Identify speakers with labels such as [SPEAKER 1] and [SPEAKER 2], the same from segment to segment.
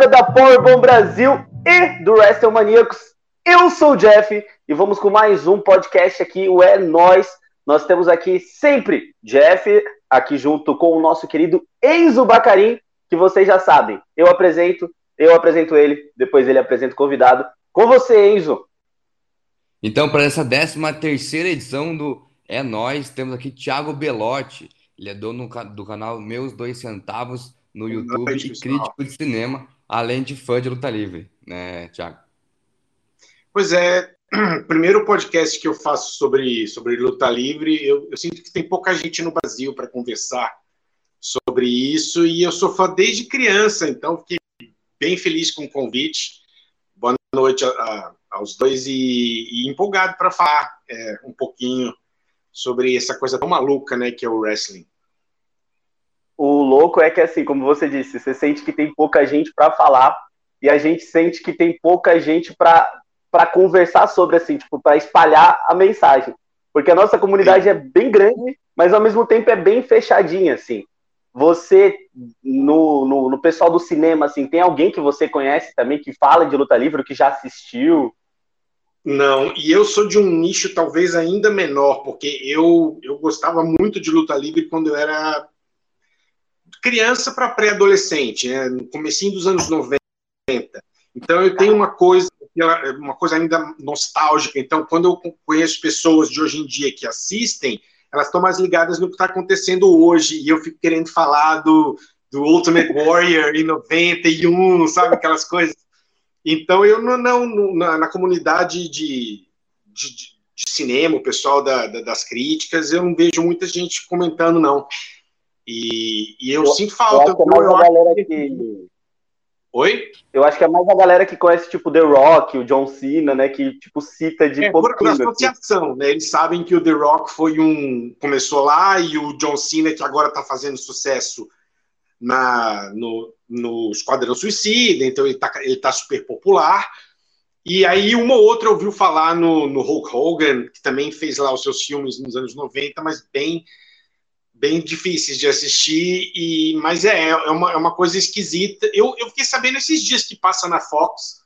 [SPEAKER 1] Galera da Powerbomb Brasil e do WrestleManiacos. Eu sou o Jeff e vamos com mais um podcast aqui, o É Nós. Nós temos aqui sempre Jeff, aqui junto com o nosso querido Enzo Bacarim, que vocês já sabem. Eu apresento, eu apresento ele, depois ele apresenta o convidado. Com você, Enzo.
[SPEAKER 2] Então, para essa 13 terceira edição do É Nós, temos aqui Thiago Belotti. Ele é dono do canal Meus Dois Centavos no YouTube noite, e crítico de cinema, além de fã de luta livre, né, Thiago?
[SPEAKER 3] Pois é, primeiro podcast que eu faço sobre, sobre luta livre, eu, eu sinto que tem pouca gente no Brasil para conversar sobre isso, e eu sou fã desde criança, então fiquei bem feliz com o convite. Boa noite a, a, aos dois e, e empolgado para falar é, um pouquinho sobre essa coisa tão maluca, né, que é o wrestling.
[SPEAKER 1] O louco é que, assim, como você disse, você sente que tem pouca gente para falar e a gente sente que tem pouca gente para conversar sobre, assim, tipo, para espalhar a mensagem. Porque a nossa comunidade é bem grande, mas ao mesmo tempo é bem fechadinha, assim. Você, no, no, no, pessoal do cinema, assim, tem alguém que você conhece também que fala de luta livre, que já assistiu?
[SPEAKER 3] Não, e eu sou de um nicho talvez ainda menor, porque eu, eu gostava muito de luta livre quando eu era criança para pré-adolescente, né, no comecinho dos anos 90. Então eu tenho uma coisa, uma coisa ainda nostálgica. Então quando eu conheço pessoas de hoje em dia que assistem, elas estão mais ligadas no que está acontecendo hoje e eu fico querendo falar do, do Ultimate Warrior em 91, sabe aquelas coisas. Então eu não, não na, na comunidade de, de, de, cinema, o pessoal da, da, das críticas, eu não vejo muita gente comentando não. E, e eu, eu, sinto falta.
[SPEAKER 1] Eu acho é mais a galera que...
[SPEAKER 3] Oi?
[SPEAKER 1] Eu acho que é mais a galera que conhece, tipo, The Rock, o John Cena, né? Que, tipo, cita de
[SPEAKER 3] é, por, por associação, né? Eles sabem que o The Rock foi um... Começou lá e o John Cena, que agora tá fazendo sucesso na, no, no Esquadrão Suicida, então ele tá, ele tá super popular. E aí uma ou outra ouviu falar no, no Hulk Hogan, que também fez lá os seus filmes nos anos 90, mas bem bem difíceis de assistir, e mas é, é, uma, é uma coisa esquisita. Eu, eu fiquei sabendo esses dias que passa na Fox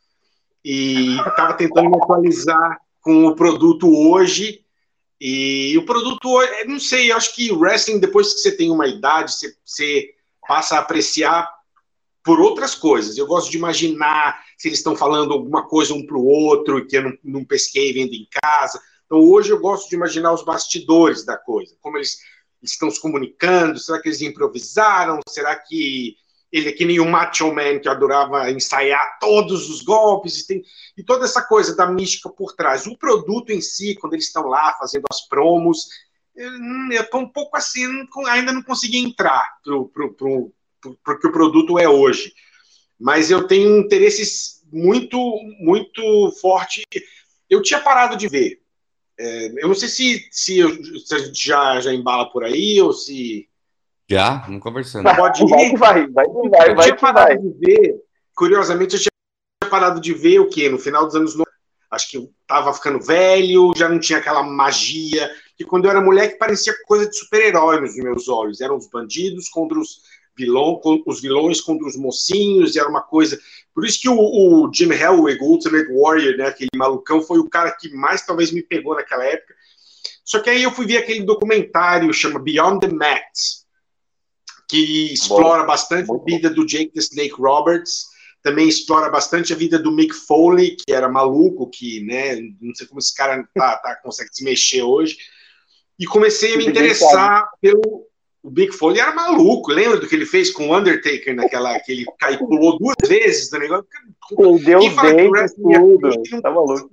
[SPEAKER 3] e estava tentando me atualizar com o produto hoje. E o produto, não sei, acho que wrestling, depois que você tem uma idade, você, você passa a apreciar por outras coisas. Eu gosto de imaginar se eles estão falando alguma coisa um para o outro que eu não, não pesquei vendo em casa. Então hoje eu gosto de imaginar os bastidores da coisa, como eles estão se comunicando? Será que eles improvisaram? Será que ele é que nem o Macho Man que adorava ensaiar todos os golpes e, tem, e toda essa coisa da mística por trás. O produto em si, quando eles estão lá fazendo as promos, eu estou um pouco assim, ainda não consegui entrar para o que o produto é hoje. Mas eu tenho interesses muito, muito forte. Eu tinha parado de ver é, eu não sei se, se, se, a gente já, já embala por aí ou se.
[SPEAKER 2] Já, vamos conversando.
[SPEAKER 1] Pode ir. Vai, vai, vai, vai,
[SPEAKER 3] eu tinha parado vai. de ver, curiosamente, eu tinha parado de ver o quê? No final dos anos 90. Acho que eu tava ficando velho, já não tinha aquela magia. Que quando eu era moleque parecia coisa de super-herói nos meus olhos. Eram os bandidos contra os vilão, os vilões contra os mocinhos, era uma coisa. Por isso que o, o Jim Hellwig, o Ultimate Warrior, né, aquele malucão, foi o cara que mais talvez me pegou naquela época. Só que aí eu fui ver aquele documentário, chama Beyond the Mat, que explora Bom. bastante a vida do Jake the Snake Roberts, também explora bastante a vida do Mick Foley, que era maluco, que, né, não sei como esse cara tá, tá consegue se mexer hoje, e comecei a me interessar pelo, o Big Foley era maluco. Lembra do que ele fez com o Undertaker naquela que ele caiu, pulou duas vezes do negócio?
[SPEAKER 1] Perdeu os dentes, tudo. Tá maluco.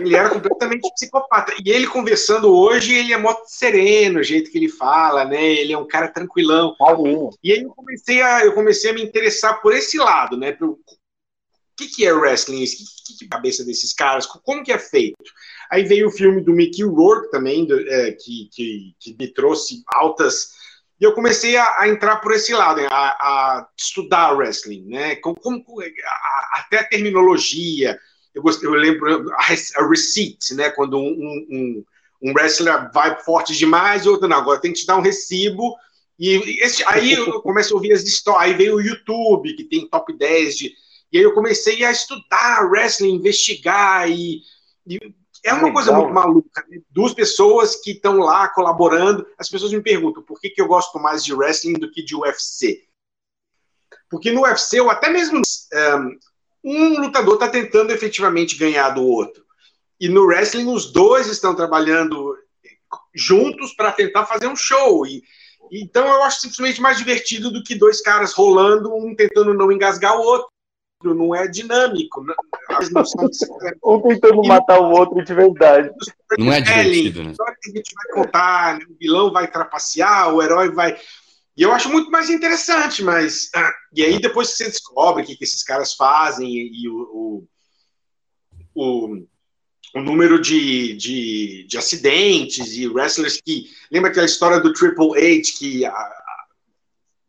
[SPEAKER 3] Ele era completamente psicopata. E ele conversando hoje, ele é muito sereno, o jeito que ele fala, né? Ele é um cara tranquilão. E aí eu comecei a, eu comecei a me interessar por esse lado, né? o que, que é wrestling? Que, que, cabeça desses caras? Como que é feito? Aí veio o filme do Mickey Rourke também, do, é, que, que, que, me trouxe altas. E eu comecei a, a entrar por esse lado, a, a estudar wrestling, né? Como, como a, até a terminologia. Eu, eu lembro a, receipt, né? Quando um, um, um wrestler vai forte demais, outro não. Agora tem que te dar um recibo E esse, aí eu comecei a ouvir as histórias, aí veio o YouTube, que tem top 10 de. E aí eu comecei a estudar wrestling, investigar, e, e é uma Legal. coisa muito maluca. Né? Duas pessoas que estão lá colaborando. As pessoas me perguntam por que, que eu gosto mais de wrestling do que de UFC. Porque no UFC, ou até mesmo um, lutador está tentando efetivamente ganhar do outro. E no wrestling, os dois estão trabalhando juntos para tentar fazer um show. E, então eu acho simplesmente mais divertido do que dois caras rolando, um tentando não engasgar o outro. Não é dinâmico. Não são...
[SPEAKER 1] um tentando matar o outro de verdade.
[SPEAKER 2] Não é divertido, né?
[SPEAKER 3] Só que a gente vai contar, né? o vilão vai trapacear, o herói vai. E eu acho muito mais interessante, mas. Ah, e aí depois que você descobre o que, que esses caras fazem e, o, o, o o número de, de, de, acidentes e wrestlers que. Lembra aquela história do Triple H que a,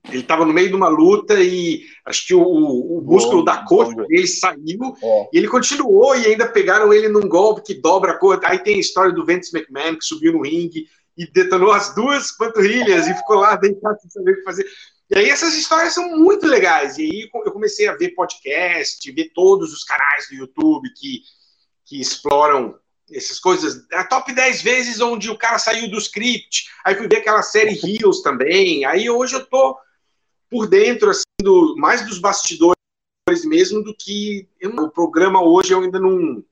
[SPEAKER 3] ele estava no meio de uma luta e acho que o, o músculo da coxa dele saiu é. e ele continuou e ainda pegaram ele num golpe que dobra a cor. Aí tem a história do Vince McMahon que subiu no ringue e detonou as duas panturrilhas e ficou lá deitado sem saber o que fazer. E aí essas histórias são muito legais. E aí eu comecei a ver podcast, ver todos os canais do YouTube que que exploram essas coisas. A top 10 vezes onde o cara saiu do script. Aí fui ver aquela série Heels também. Aí hoje eu tô por dentro, assim, do, mais dos bastidores mesmo do que eu, o programa hoje eu ainda não,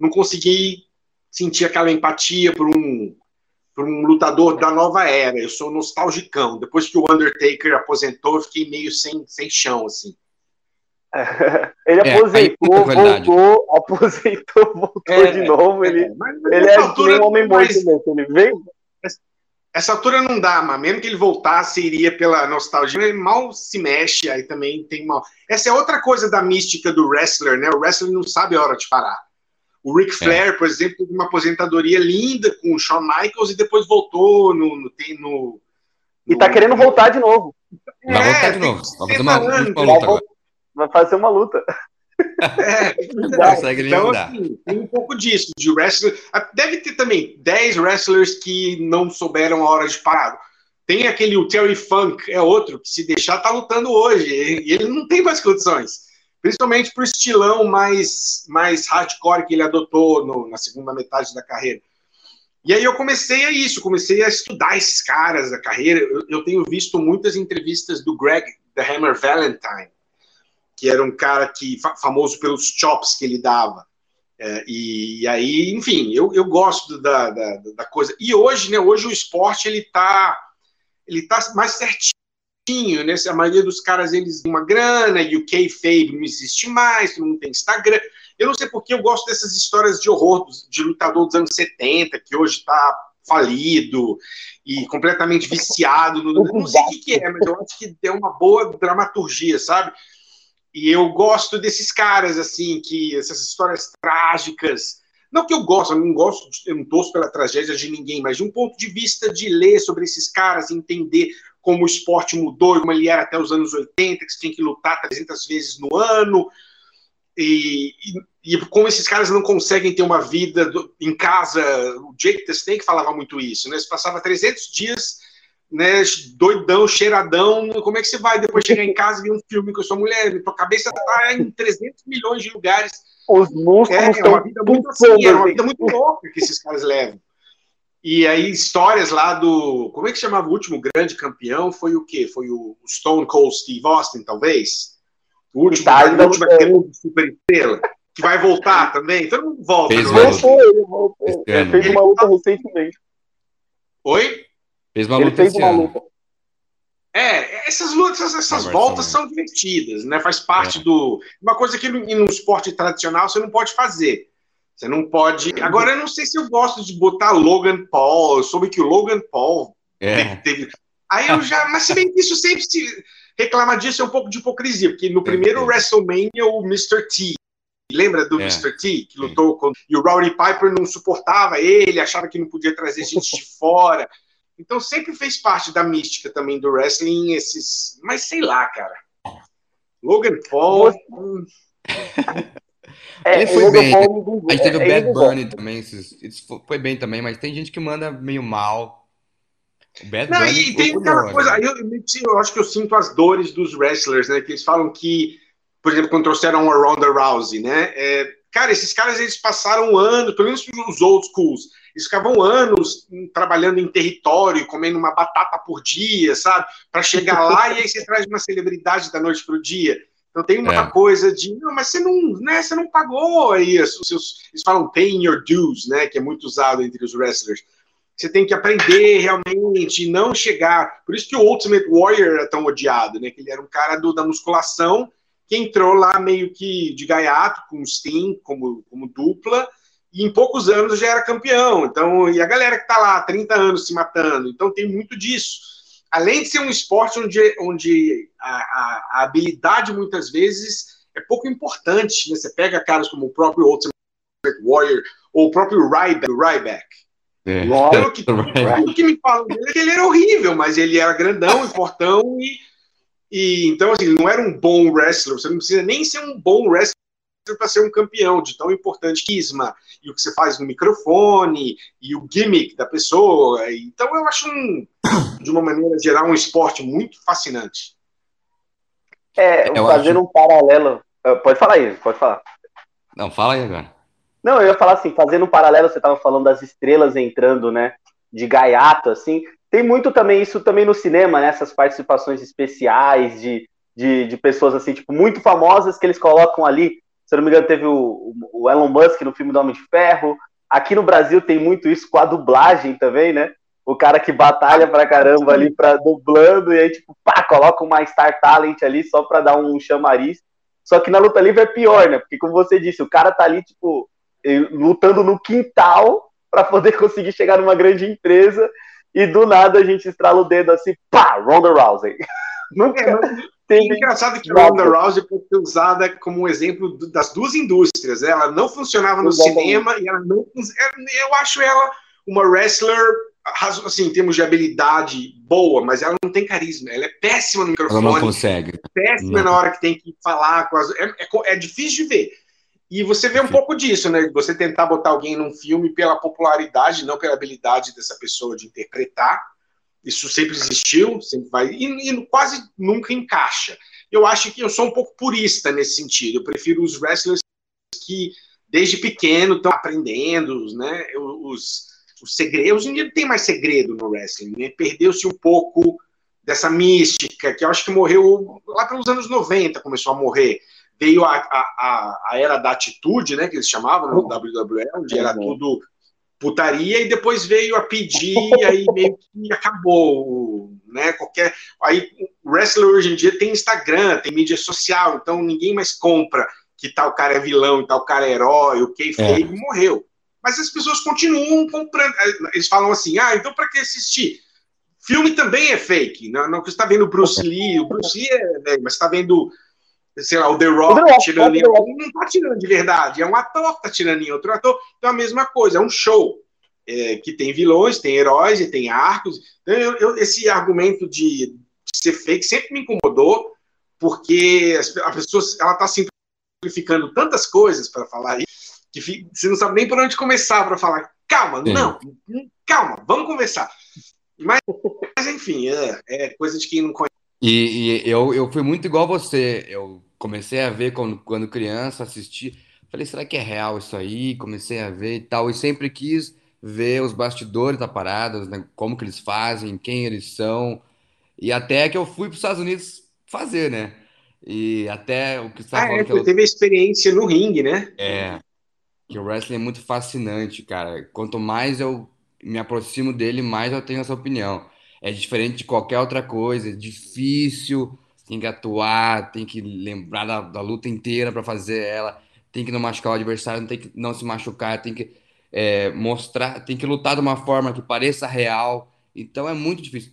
[SPEAKER 3] não consegui sentir aquela empatia por um, por um lutador da nova era. Eu sou nostalgicão. Depois que o Undertaker aposentou, eu fiquei meio sem, sem chão, assim.
[SPEAKER 1] Ele é, aposentou, voltou, aposentou, voltou é, de novo. É, ele, mas, ele é um homem morto mesmo. Ele veio.
[SPEAKER 3] Essa altura não dá, mas mesmo que ele voltasse, iria pela nostalgia. Ele mal se mexe, aí também tem mal. Essa é outra coisa da mística do wrestler, né? O wrestler não sabe a hora de parar. O Ric é. Flair, por exemplo, teve uma aposentadoria linda com o Shawn Michaels e depois voltou no. no, no, no
[SPEAKER 1] e tá querendo voltar de novo.
[SPEAKER 2] Vai voltar de novo. Vai fazer uma, uma luta
[SPEAKER 1] vai fazer uma luta.
[SPEAKER 3] É, então, assim, tem um pouco disso, de wrestler. Ah, deve ter também 10 wrestlers que não souberam a hora de parar. Tem aquele o Terry Funk, é outro, que se deixar tá lutando hoje. E ele não tem mais condições. Principalmente pro estilão mais, mais hardcore que ele adotou no, na segunda metade da carreira. E aí eu comecei a isso, comecei a estudar esses caras da carreira. Eu, eu tenho visto muitas entrevistas do Greg, The Hammer Valentine que era um cara que famoso pelos chops que ele dava. É, e, e, aí, enfim, eu, eu gosto da, da, da, coisa. E hoje, né? Hoje o esporte ele tá, ele tá mais certinho, né? A maioria dos caras eles uma grana e o kayfabe não existe mais, não tem Instagram. Eu não sei porque eu gosto dessas histórias de horror de lutador dos anos 70 que hoje está falido e completamente viciado. No, não sei o que, que é, mas eu acho que deu uma boa dramaturgia, sabe? E eu gosto desses caras, assim, que essas histórias trágicas. Não que eu gosto, eu não gosto, eu não torço pela tragédia de ninguém, mas de um ponto de vista de ler sobre esses caras, entender como o esporte mudou, como ele era até os anos 80, que você tinha que lutar 300 vezes no ano, e, e, e, como esses caras não conseguem ter uma vida do, em casa. O Jake the falava muito isso, né? Você passava 300 dias né, doidão, cheiradão, como é que você vai depois chegar em casa e ver um filme com a sua mulher? Tua cabeça tá em 300 milhões de lugares.
[SPEAKER 1] Os músculos
[SPEAKER 3] é, é uma vida muito assim, é uma vida muito louca que esses caras levam. E aí, histórias lá do. Como é que chamava o último grande campeão? Foi o quê? Foi o Stone Cold Steve Austin, talvez? O último, tá, a última super estrela. Que vai voltar também. Todo mundo volta.
[SPEAKER 1] Fez voltou, ele voltou. Ele fez uma luta recentemente.
[SPEAKER 3] Oi?
[SPEAKER 2] Fez uma ele luta fez uma luta.
[SPEAKER 3] É, essas lutas, essas voltas são divertidas, né? Faz parte é. do. Uma coisa que no, no esporte tradicional você não pode fazer. Você não pode. Agora, eu não sei se eu gosto de botar Logan Paul. Eu soube que o Logan Paul é. teve. Aí eu já. Mas se bem que isso sempre se reclama disso é um pouco de hipocrisia, porque no primeiro WrestleMania o Mr. T. Lembra do é. Mr. T, que lutou com. E o Rowdy Piper não suportava ele, achava que não podia trazer gente de fora. Então sempre fez parte da mística também do wrestling esses. Mas sei lá, cara. Logan Paul.
[SPEAKER 2] É, ele foi bem. Paul, a gente teve é, o Bad Bunny também. Isso foi bem também, mas tem gente que manda meio mal.
[SPEAKER 3] Bad Não, e tem aquela coisa, aí eu, eu, acho que eu sinto as dores dos wrestlers, né? Que eles falam que, por exemplo, quando trouxeram a Ronda Rousey, né? É, cara, esses caras eles passaram anos, pelo menos os old schools, ficavam anos trabalhando em território, comendo uma batata por dia, sabe? Para chegar lá e aí você traz uma celebridade da noite para o dia. Então tem uma é. coisa de, não, mas você não, né, você não pagou aí os seus, eles falam paying your dues, né, que é muito usado entre os wrestlers. Você tem que aprender realmente e não chegar. Por isso que o Ultimate Warrior era tão odiado, né, que ele era um cara do, da musculação que entrou lá meio que de gaiato com o Sting como, como dupla e em poucos anos já era campeão. Então, e a galera que tá lá 30 anos se matando. Então tem muito disso além de ser um esporte onde, onde a, a, a habilidade muitas vezes é pouco importante, né? Você pega caras como o próprio Ultimate Warrior ou o próprio Ryback. Ryback. É. Que, pelo que me falam dele, é que ele era horrível, mas ele era grandão e fortão e, e então assim, não era um bom wrestler. Você não precisa nem ser um bom wrestler para ser um campeão de tão importante quisma e o que você faz no microfone e o gimmick da pessoa. Então eu acho um, de uma maneira geral um esporte muito fascinante.
[SPEAKER 1] É, eu fazendo acho... um paralelo. Ah, pode falar aí, pode falar.
[SPEAKER 2] Não, fala aí agora.
[SPEAKER 1] Não, eu ia falar assim, fazendo um paralelo, você estava falando das estrelas entrando, né? De gaiato, assim. Tem muito também isso também no cinema, né? Essas participações especiais de, de, de pessoas assim, tipo, muito famosas que eles colocam ali se não me engano, teve o, o Elon Musk no filme do Homem de Ferro. Aqui no Brasil tem muito isso com a dublagem também, né? O cara que batalha pra caramba ali pra dublando e aí, tipo, pá, coloca uma Star Talent ali só pra dar um chamariz. Só que na luta livre é pior, né? Porque, como você disse, o cara tá ali, tipo, lutando no quintal para poder conseguir chegar numa grande empresa e do nada a gente estrala o dedo assim, pá, Ronda Rousey.
[SPEAKER 3] Nunca, é, é engraçado que a Ronda Rousey pode ser usada como um exemplo das duas indústrias. Né? Ela não funcionava no Exatamente. cinema e ela não. É, eu acho ela uma wrestler, assim, em termos de habilidade boa, mas ela não tem carisma. Ela é péssima no microfone.
[SPEAKER 2] Ela não consegue.
[SPEAKER 3] Péssima não. na hora que tem que falar com as. É, é, é difícil de ver. E você vê um pouco disso, né? Você tentar botar alguém num filme pela popularidade, não pela habilidade dessa pessoa de interpretar. Isso sempre existiu, sempre vai, e, e, quase nunca encaixa. Eu acho que eu sou um pouco purista nesse sentido. Eu prefiro os wrestlers que desde pequeno estão aprendendo, né? Os, os segredos. Hoje em dia não tem mais segredo no wrestling, né? Perdeu-se um pouco dessa mística, que eu acho que morreu lá pelos anos 90, começou a morrer. Veio a, a, a era da atitude, né? Que eles chamavam no WWE, onde era tudo putaria e depois veio a pedir e aí meio que acabou, né? Qualquer aí o wrestler hoje em dia tem Instagram, tem mídia social, então ninguém mais compra que tal cara é vilão e tal cara é herói, o kayfabe é. morreu. Mas as pessoas continuam comprando. Eles falam assim: "Ah, então para que assistir?" Filme também é fake. Não, não que você está vendo Bruce Lee, o Bruce Lee é, né, mas está vendo sei lá, o The Rock, Rock tirando em alguém, não tá tirando de verdade, é um ator que tá tirando em outro ator, então é a mesma coisa, é um show. É, que tem vilões, tem heróis e tem arcos. Então, eu, eu, esse argumento de, ser fake sempre me incomodou, porque a pessoa ela tá simplificando tantas coisas para falar aí, que fica, você não sabe nem por onde começar para falar. Calma, Sim. não, calma, vamos conversar. Mas, mas enfim, é, é, coisa de quem não conhece.
[SPEAKER 2] E, e eu, eu fui muito igual você. Eu comecei a ver quando, quando criança, assistir. Falei, será que é real isso aí? Comecei a ver e tal. E sempre quis ver os bastidores da parada, né? como que eles fazem, quem eles são. E até que eu fui para os Estados Unidos fazer, né? E até o que você
[SPEAKER 3] ah, falando. É, você eu... teve a experiência no ringue, né?
[SPEAKER 2] É. Que o wrestling é muito fascinante, cara. Quanto mais eu me aproximo dele, mais eu tenho essa opinião. É diferente de qualquer outra coisa, é difícil tem que atuar, tem que lembrar da, da luta inteira para fazer ela, tem que não machucar o adversário, tem que não se machucar, tem que é, mostrar, tem que lutar de uma forma que pareça real. Então é muito difícil.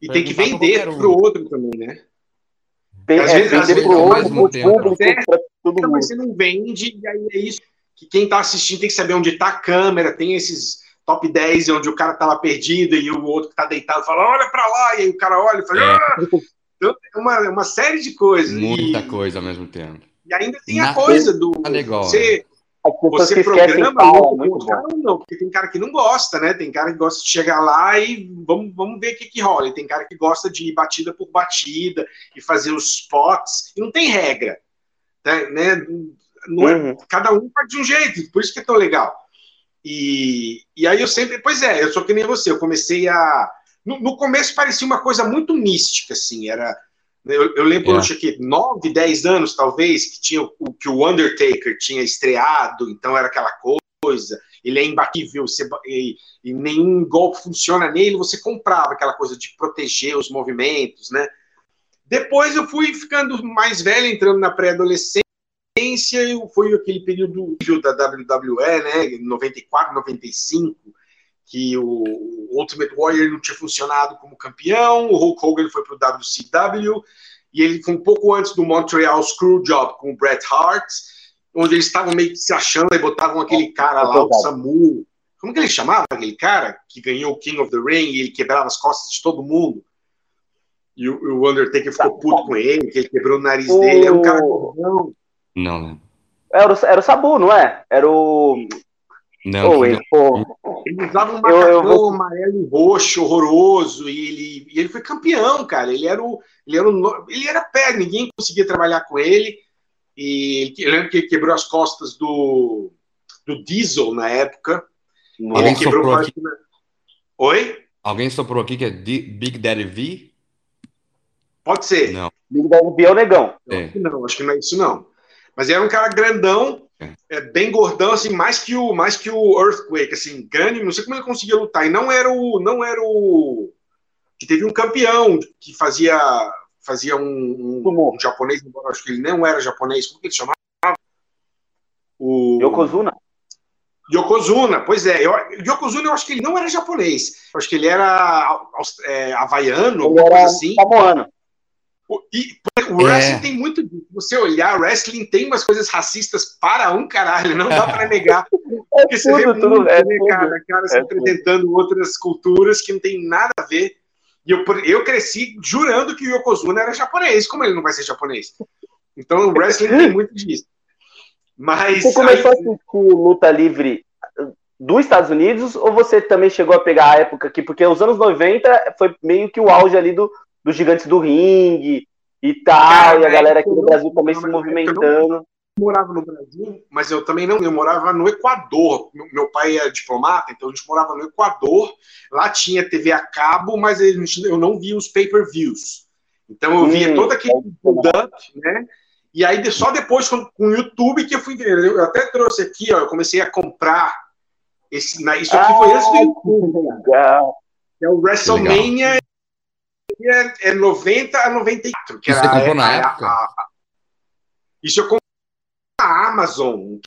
[SPEAKER 3] E tem que vender um. pro outro também, né?
[SPEAKER 1] Tem, às é, vezes, vender pro outro, pro público,
[SPEAKER 3] pra todo mundo. Mas você não vende, e aí é isso que quem tá assistindo tem que saber onde tá a câmera, tem esses top 10 onde o cara tá lá perdido e o outro que tá deitado fala, olha para lá, e aí o cara olha e fala, é. ah! Então, uma, uma série de coisas.
[SPEAKER 2] Muita e, coisa ao mesmo tempo.
[SPEAKER 3] E ainda tem Na, a coisa do.
[SPEAKER 2] Legal,
[SPEAKER 3] você, você programa louco cara não, porque tem cara que não gosta, né? Tem cara que gosta de chegar lá e vamos, vamos ver o que, que rola. E tem cara que gosta de ir batida por batida e fazer os spots, e não tem regra. Tá, né? Não é, uhum. Cada um faz de um jeito, por isso que é tão legal. E, e aí eu sempre, pois é, eu sou que nem você, eu comecei a. No, no começo parecia uma coisa muito mística, assim, era eu, eu lembro quando é. eu aqui 9, 10 anos, talvez, que, tinha o, que o Undertaker tinha estreado, então era aquela coisa, ele é imbatível, você, e, e, nenhum golpe funciona nele, você comprava aquela coisa de proteger os movimentos, né? Depois eu fui ficando mais velho, entrando na pré-adolescência, foi aquele período da WWE, né, 94, 95, que o Ultimate Warrior não tinha funcionado como campeão, o Hulk Hogan foi para o WCW, e ele foi um pouco antes do Montreal Screwjob com o Bret Hart, onde eles estavam meio que se achando e botavam aquele cara lá, o Samu. Como que ele chamava aquele cara que ganhou o King of the Ring e ele quebrava as costas de todo mundo? E o, o Undertaker ficou puto com ele, que ele quebrou o nariz o... dele. Era um cara
[SPEAKER 2] Não, não.
[SPEAKER 1] Era o, era o Sabu, não é? Era o.
[SPEAKER 3] Não, oh, ele, ele usava um macacão eu, eu... amarelo e roxo, horroroso, e ele, e ele foi campeão, cara. Ele era o. Ele era, o, ele era pé, ninguém conseguia trabalhar com ele. E eu lembro que ele quebrou as costas do, do Diesel na época.
[SPEAKER 2] Alguém ele quebrou aqui.
[SPEAKER 3] Na... Oi?
[SPEAKER 2] Alguém soprou aqui que é Big Daddy V?
[SPEAKER 3] Pode ser.
[SPEAKER 2] Não.
[SPEAKER 1] Big Daddy V é o negão.
[SPEAKER 3] É. Não, acho que não é isso, não. Mas era um cara grandão, é, bem gordão, assim, mais que o mais que o Earthquake, assim, grande, não sei como ele conseguia lutar. E não era o não era o que teve um campeão que fazia fazia um, um, um japonês, embora acho que ele não era japonês, como que ele chamava?
[SPEAKER 1] O Yokozuna.
[SPEAKER 3] Yokozuna, pois é. Yokozuna eu acho que ele não era japonês. Eu acho que ele era é, havaiano, alguma coisa assim. Samoano. E o wrestling é. tem muito disso. Você olhar, wrestling tem umas coisas racistas para um caralho, não dá para negar.
[SPEAKER 1] É Porque você tudo, vê tudo, muito,
[SPEAKER 3] é né, cara, cara se é apresentando tudo. outras culturas que não tem nada a ver. E eu, eu cresci jurando que o Yokozuna era japonês. Como ele não vai ser japonês? Então o wrestling tem muito disso. Mas.
[SPEAKER 1] Você começou aí... a assistir luta livre dos Estados Unidos ou você também chegou a pegar a época aqui? Porque os anos 90 foi meio que o auge ali do, dos gigantes do ringue e tal, e a galera aqui no Brasil também se movimentando. Eu
[SPEAKER 3] morava no Brasil, mas eu também não, eu morava no Equador. Meu pai é diplomata, então a gente morava no Equador. Lá tinha TV a cabo, mas eu não via os pay-per-views. Então eu via hum, todo aquele build-up, né? E aí só depois com, o YouTube que eu fui ver. Eu até trouxe aqui, ó, eu comecei a comprar esse, isso aqui ah, foi antes do YouTube. Legal. É o WrestleMania é, é 90 a 94. Que
[SPEAKER 2] Isso
[SPEAKER 3] era,
[SPEAKER 2] você comprou na época? A, a,
[SPEAKER 3] isso eu comprei na Amazon.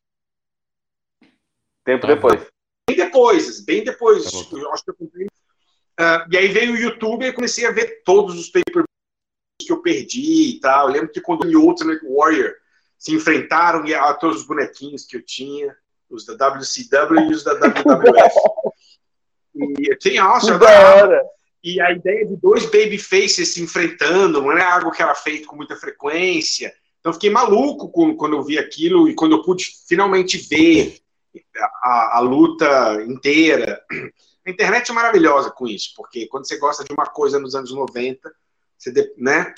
[SPEAKER 1] Tempo tá depois.
[SPEAKER 3] Bem depois, bem depois. Tá eu acho que eu comprei. Uh, e aí veio o YouTube e comecei a ver todos os pay que eu perdi e tal. Eu lembro que quando o Ultimate Warrior se enfrentaram a todos os bonequinhos que eu tinha, os da WCW e os da WWF. e tinha, nossa, eu adorava. E a ideia de dois babyfaces se enfrentando não é algo que era feito com muita frequência. Então, fiquei maluco quando eu vi aquilo e quando eu pude finalmente ver a, a, luta inteira. A internet é maravilhosa com isso, porque quando você gosta de uma coisa nos anos 90, você, né?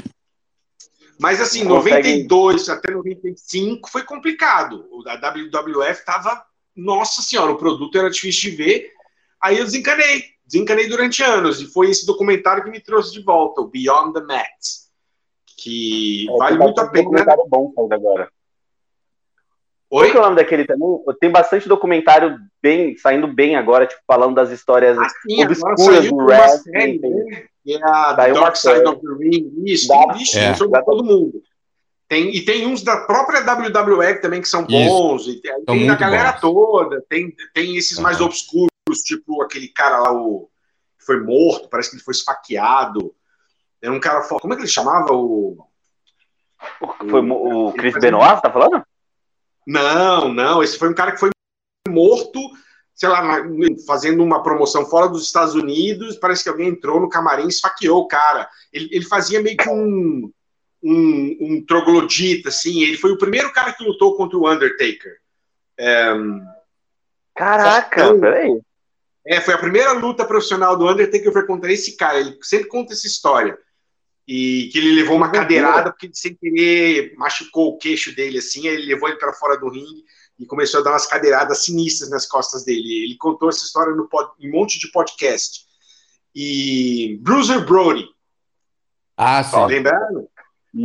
[SPEAKER 3] Mas assim, não 92 consegue... até 95 foi complicado. A WWF estava, nossa senhora, o produto era difícil de ver. Aí eu desencanei desencanei durante anos, e foi esse documentário que me trouxe de volta, o Beyond the Mat, que é, vale muito a pena.
[SPEAKER 1] documentário bom saindo agora.
[SPEAKER 3] Oi?
[SPEAKER 1] Qual é o nome daquele também? Tem bastante documentário bem, saindo bem agora, tipo, falando das histórias ah, sim, obscuras do wrestling.
[SPEAKER 3] Né? Que é a Dark Side of the Ring, isso, da, tem é. sobre todo mundo. Tem, e tem uns da própria WWE também que são bons, isso. e tem, tem da galera bons. toda, tem, tem esses uhum. mais obscuros tipo aquele cara lá, o que foi morto, parece que ele foi esfaqueado. Era um cara forte. Como é que ele chamava o.
[SPEAKER 1] Foi o, o Chris Benoit, tá falando?
[SPEAKER 3] Não, não. Esse foi um cara que foi morto, sei lá, fazendo uma promoção fora dos Estados Unidos. Parece que alguém entrou no camarim e esfaqueou o cara. Ele, ele fazia meio que um, um, um troglodita, assim. Ele foi o primeiro cara que lutou contra o Undertaker. É,
[SPEAKER 1] Caraca, então, peraí.
[SPEAKER 3] É, foi a primeira luta profissional do Undertaker foi contra esse cara. Ele sempre conta essa história. E que ele levou uma cadeirada porque ele, sem querer machucou o queixo dele assim, ele levou ele para fora do ringue e começou a dar umas cadeiradas sinistras nas costas dele. Ele contou essa história no pod, em um monte de podcast. E Bruiser Brody.
[SPEAKER 2] Ah, sim.
[SPEAKER 3] Lembrando?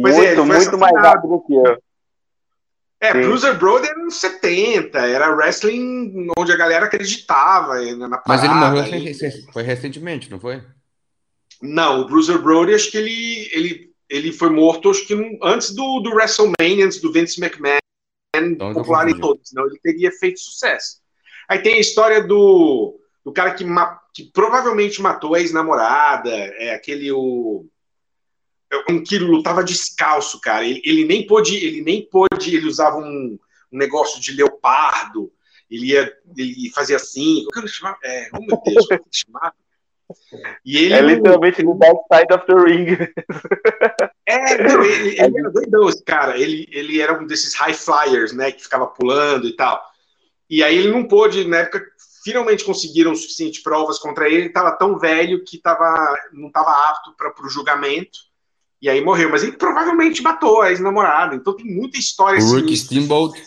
[SPEAKER 1] Pois muito, é, muito mais rápido do que eu.
[SPEAKER 3] É, Sim. Bruiser Brody era nos 70, era wrestling onde a galera acreditava na
[SPEAKER 2] parada. Mas ele morreu foi recentemente, não foi?
[SPEAKER 3] Não, o Bruiser Brody, acho que ele, ele, ele foi morto acho que antes do, do WrestleMania, antes do Vince McMahon então, popular em todos, senão ele teria feito sucesso. Aí tem a história do, do cara que, que provavelmente matou a ex-namorada, é aquele o um que lutava descalço, cara. Ele, ele, nem pôde, ele nem pôde, ele usava um, um negócio de leopardo, ele ia, ele fazia assim, como que ele chamava? É, oh meu Deus, como que ele chamava?
[SPEAKER 1] E ele, é literalmente no Dark Side of the Ring.
[SPEAKER 3] É, não, ele, ele era doidão, esse cara. Ele, ele era um desses high flyers, né, que ficava pulando e tal. E aí ele não pôde, na época, finalmente conseguiram suficientes provas contra ele. Ele estava tão velho que tava, não estava apto para o julgamento. E aí morreu. Mas ele provavelmente matou a ex-namorada. Então tem muita história.
[SPEAKER 2] O Rick Steamboat.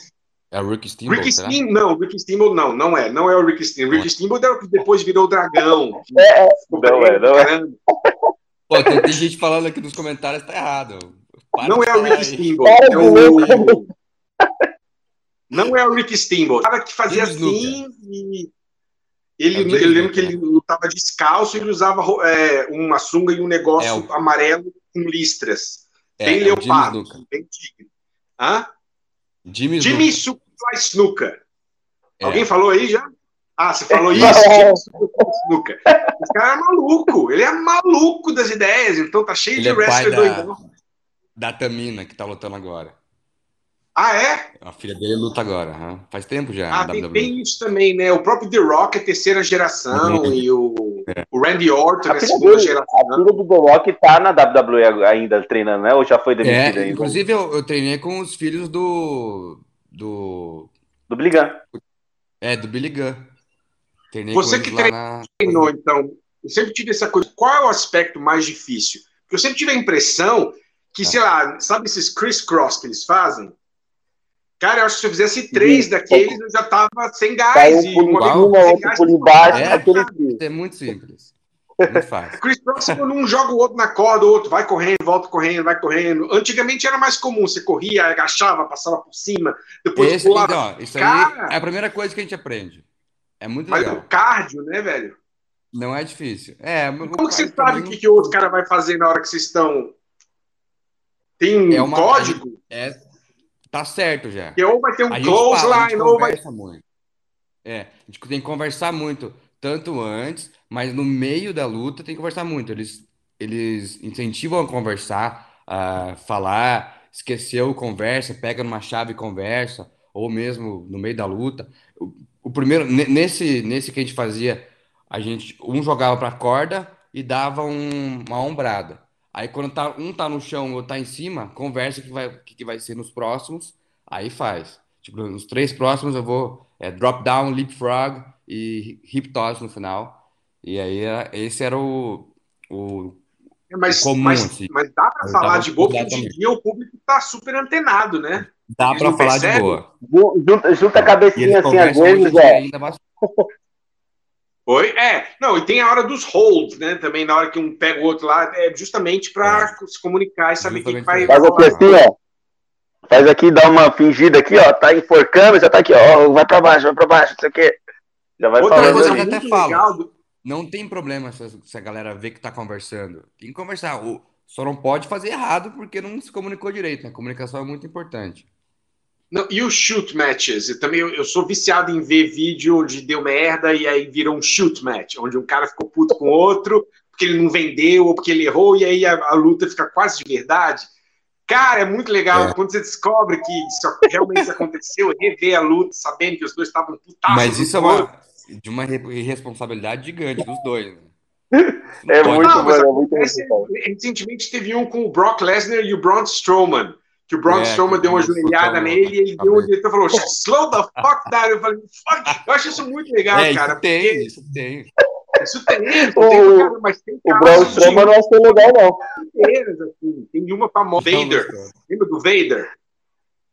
[SPEAKER 2] É o Rick Steamboat,
[SPEAKER 3] Rick Steam, não, Rick Steamboat não, não é, não é o Rick Steamboat. Rick Steamboat é o que depois virou o dragão.
[SPEAKER 1] É, não é, não é.
[SPEAKER 2] Pô, tem, tem, gente falando aqui nos comentários, tá errado.
[SPEAKER 3] Para não é o Rick Steamboat, é o... Não é o Rick Steamboat. O cara que fazia assim e... Ele, é eu lembro que ele lutava descalço e ele usava é, uma sunga e um negócio é o... amarelo com listras. É, bem é leopardo, bem tigre. Hã?
[SPEAKER 2] Jimmy,
[SPEAKER 3] Jimmy Snooker. É. Alguém falou aí já? Ah, você falou isso? Jimmy Snooker. Esse cara é maluco. Ele é maluco das ideias. Então tá cheio
[SPEAKER 2] ele
[SPEAKER 3] de
[SPEAKER 2] é wrestler doidão. Da Tamina, que tá lutando agora.
[SPEAKER 3] Ah, é?
[SPEAKER 2] A filha dele luta agora. Faz tempo já.
[SPEAKER 3] Ah, tem, tem, isso também, né? O próprio The Rock é terceira geração uhum. e o, é. o Randy Orton é segunda dele, geração.
[SPEAKER 1] A filha do The Rock tá na WWE ainda treinando, né? Ou já foi demitida
[SPEAKER 2] é, Inclusive, eu, eu, treinei com os filhos do. Do.
[SPEAKER 1] Do Billy Gunn.
[SPEAKER 2] É, do Billy Gunn.
[SPEAKER 3] Treinei Você que treinou, na... então, eu sempre tive essa coisa. Qual é o aspecto mais difícil? Porque eu sempre tive a impressão que, é. sei lá, sabe esses criss-cross que eles fazem? Cara, eu acho que se eu fizesse três daqueles, eu já tava sem gás.
[SPEAKER 1] Um e uma, uma outra por embaixo.
[SPEAKER 2] É, aquele... é muito simples. Muito fácil.
[SPEAKER 3] Chris Próximo não joga o outro na corda, o outro vai correndo, volta correndo, vai correndo. Antigamente era mais comum, você corria, agachava, passava por cima, depois
[SPEAKER 2] Esse, pulava. Então, isso Cara, aí é a primeira coisa que a gente aprende. É muito legal. Mas
[SPEAKER 3] o cardio, né, velho?
[SPEAKER 2] Não é difícil. É,
[SPEAKER 3] Como que você sabe o que, que o outro cara vai fazer na hora que vocês estão... Tem um é uma, código?
[SPEAKER 2] É, Tá certo já.
[SPEAKER 3] Que ou vai ter um clothesline, ou vai.
[SPEAKER 2] Muito. É, a gente tem que conversar muito, tanto antes, mas no meio da luta tem que conversar muito. Eles, eles incentivam a conversar, a falar, esqueceu, conversa, pega numa chave e conversa, ou mesmo no meio da luta. O, o primeiro, nesse, nesse que a gente fazia, a gente um jogava para corda e dava um, uma ombrada. Aí quando tá, um tá no chão ou tá em cima, conversa que vai que, que vai ser nos próximos, aí faz. Tipo, nos três próximos eu vou é, drop down, leapfrog e hip toss no final. E aí esse era o, o,
[SPEAKER 3] é, mas, comum, mas, assim. mas dá para falar de boa, porque hoje em dia o público tá super antenado, né?
[SPEAKER 2] Dá para falar percebem? de boa.
[SPEAKER 1] Junta, junta a cabecinha assim, às vezes, é.
[SPEAKER 3] Oi? É, não, e tem a hora dos holds, né? Também na hora que um pega o outro lá, é justamente para é. se comunicar e saber quem vai.
[SPEAKER 1] Faz aqui assim, ó. Faz aqui, dá uma fingida aqui, ó. Tá enforcando, já tá aqui, ó. Vai para baixo, vai para baixo, não sei o quê.
[SPEAKER 2] Já vai Outra falando. Coisa que até falo. Não tem problema se, se a galera vê que tá conversando. Tem que conversar. O, só não pode fazer errado porque não se comunicou direito. Né? A comunicação é muito importante.
[SPEAKER 3] Não, e os shoot matches? Eu também eu sou viciado em ver vídeo onde deu merda e aí virou um shoot match, onde um cara ficou puto com o outro porque ele não vendeu ou porque ele errou e aí a, a luta fica quase de verdade. Cara, é muito legal é. quando você descobre que isso realmente aconteceu, rever a luta, sabendo que os dois estavam
[SPEAKER 2] putados. Mas isso é uma, de uma irresponsabilidade gigante dos dois. Né?
[SPEAKER 1] É muito, não, bom, é muito
[SPEAKER 3] Recentemente teve um com o Brock Lesnar e o Braun Strowman que o Braun é, Strowman deu uma joelhada nele e ele deu um diretor falou: slow the fuck down. Eu falei, fuck. Eu acho isso muito legal,
[SPEAKER 2] é,
[SPEAKER 3] cara.
[SPEAKER 2] Isso tem, isso tem.
[SPEAKER 3] Isso tem, isso tem,
[SPEAKER 1] O-
[SPEAKER 3] cara, mas tem
[SPEAKER 1] O Braun Strowman não achou legal, não.
[SPEAKER 3] assim. Tem uma famosa. Vader. Lembra do Vader?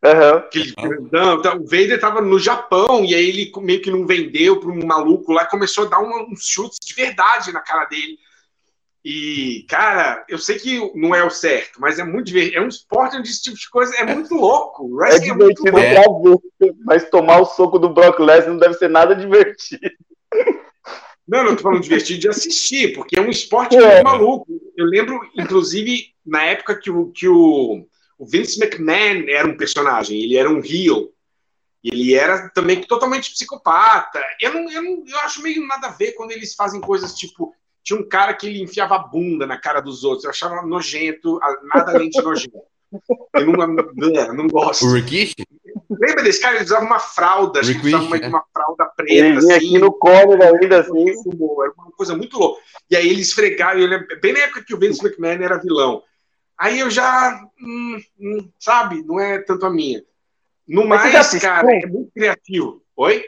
[SPEAKER 1] Aham.
[SPEAKER 3] Aquele grandão. Então, o Vader tava no Japão e aí ele meio que não vendeu para um maluco lá e começou a dar uns chutes de verdade na cara dele. E, cara, eu sei que não é o certo, mas é muito divertido. É um esporte onde esse tipo de coisa é muito louco. O
[SPEAKER 1] É
[SPEAKER 3] wrestling é, muito louco.
[SPEAKER 1] ver, mas tomar o soco do Brock Lesnar não deve ser nada divertido.
[SPEAKER 3] Não, não tô falando divertido de assistir, porque é um esporte
[SPEAKER 1] É.
[SPEAKER 3] muito maluco. Eu lembro, inclusive, na época que o, que o, o Vince McMahon era um personagem, ele era um heel. Ele era também totalmente psicopata. Eu, não, eu, não, eu acho meio nada a ver quando eles fazem coisas tipo. Tinha um cara que ele enfiava a bunda na cara dos outros. Eu achava nojento, nada além de nojento. Eu não, não, não gosto.
[SPEAKER 2] O Rikishi?
[SPEAKER 3] Lembra desse cara? Ele usava uma fralda, acho que ele usava uma,
[SPEAKER 2] Rikishi,
[SPEAKER 3] uma fralda preta.
[SPEAKER 1] Ele vinha
[SPEAKER 3] assim,
[SPEAKER 1] aqui no corner ainda assim.
[SPEAKER 3] era uma coisa muito louca. E aí eles fregaram, eu lembro- bem na época que o Vince McMahon era vilão. Aí eu já, hum, hum, sabe, não é tanto a minha. No
[SPEAKER 1] Mas
[SPEAKER 3] mais, cara, é muito criativo. Oi?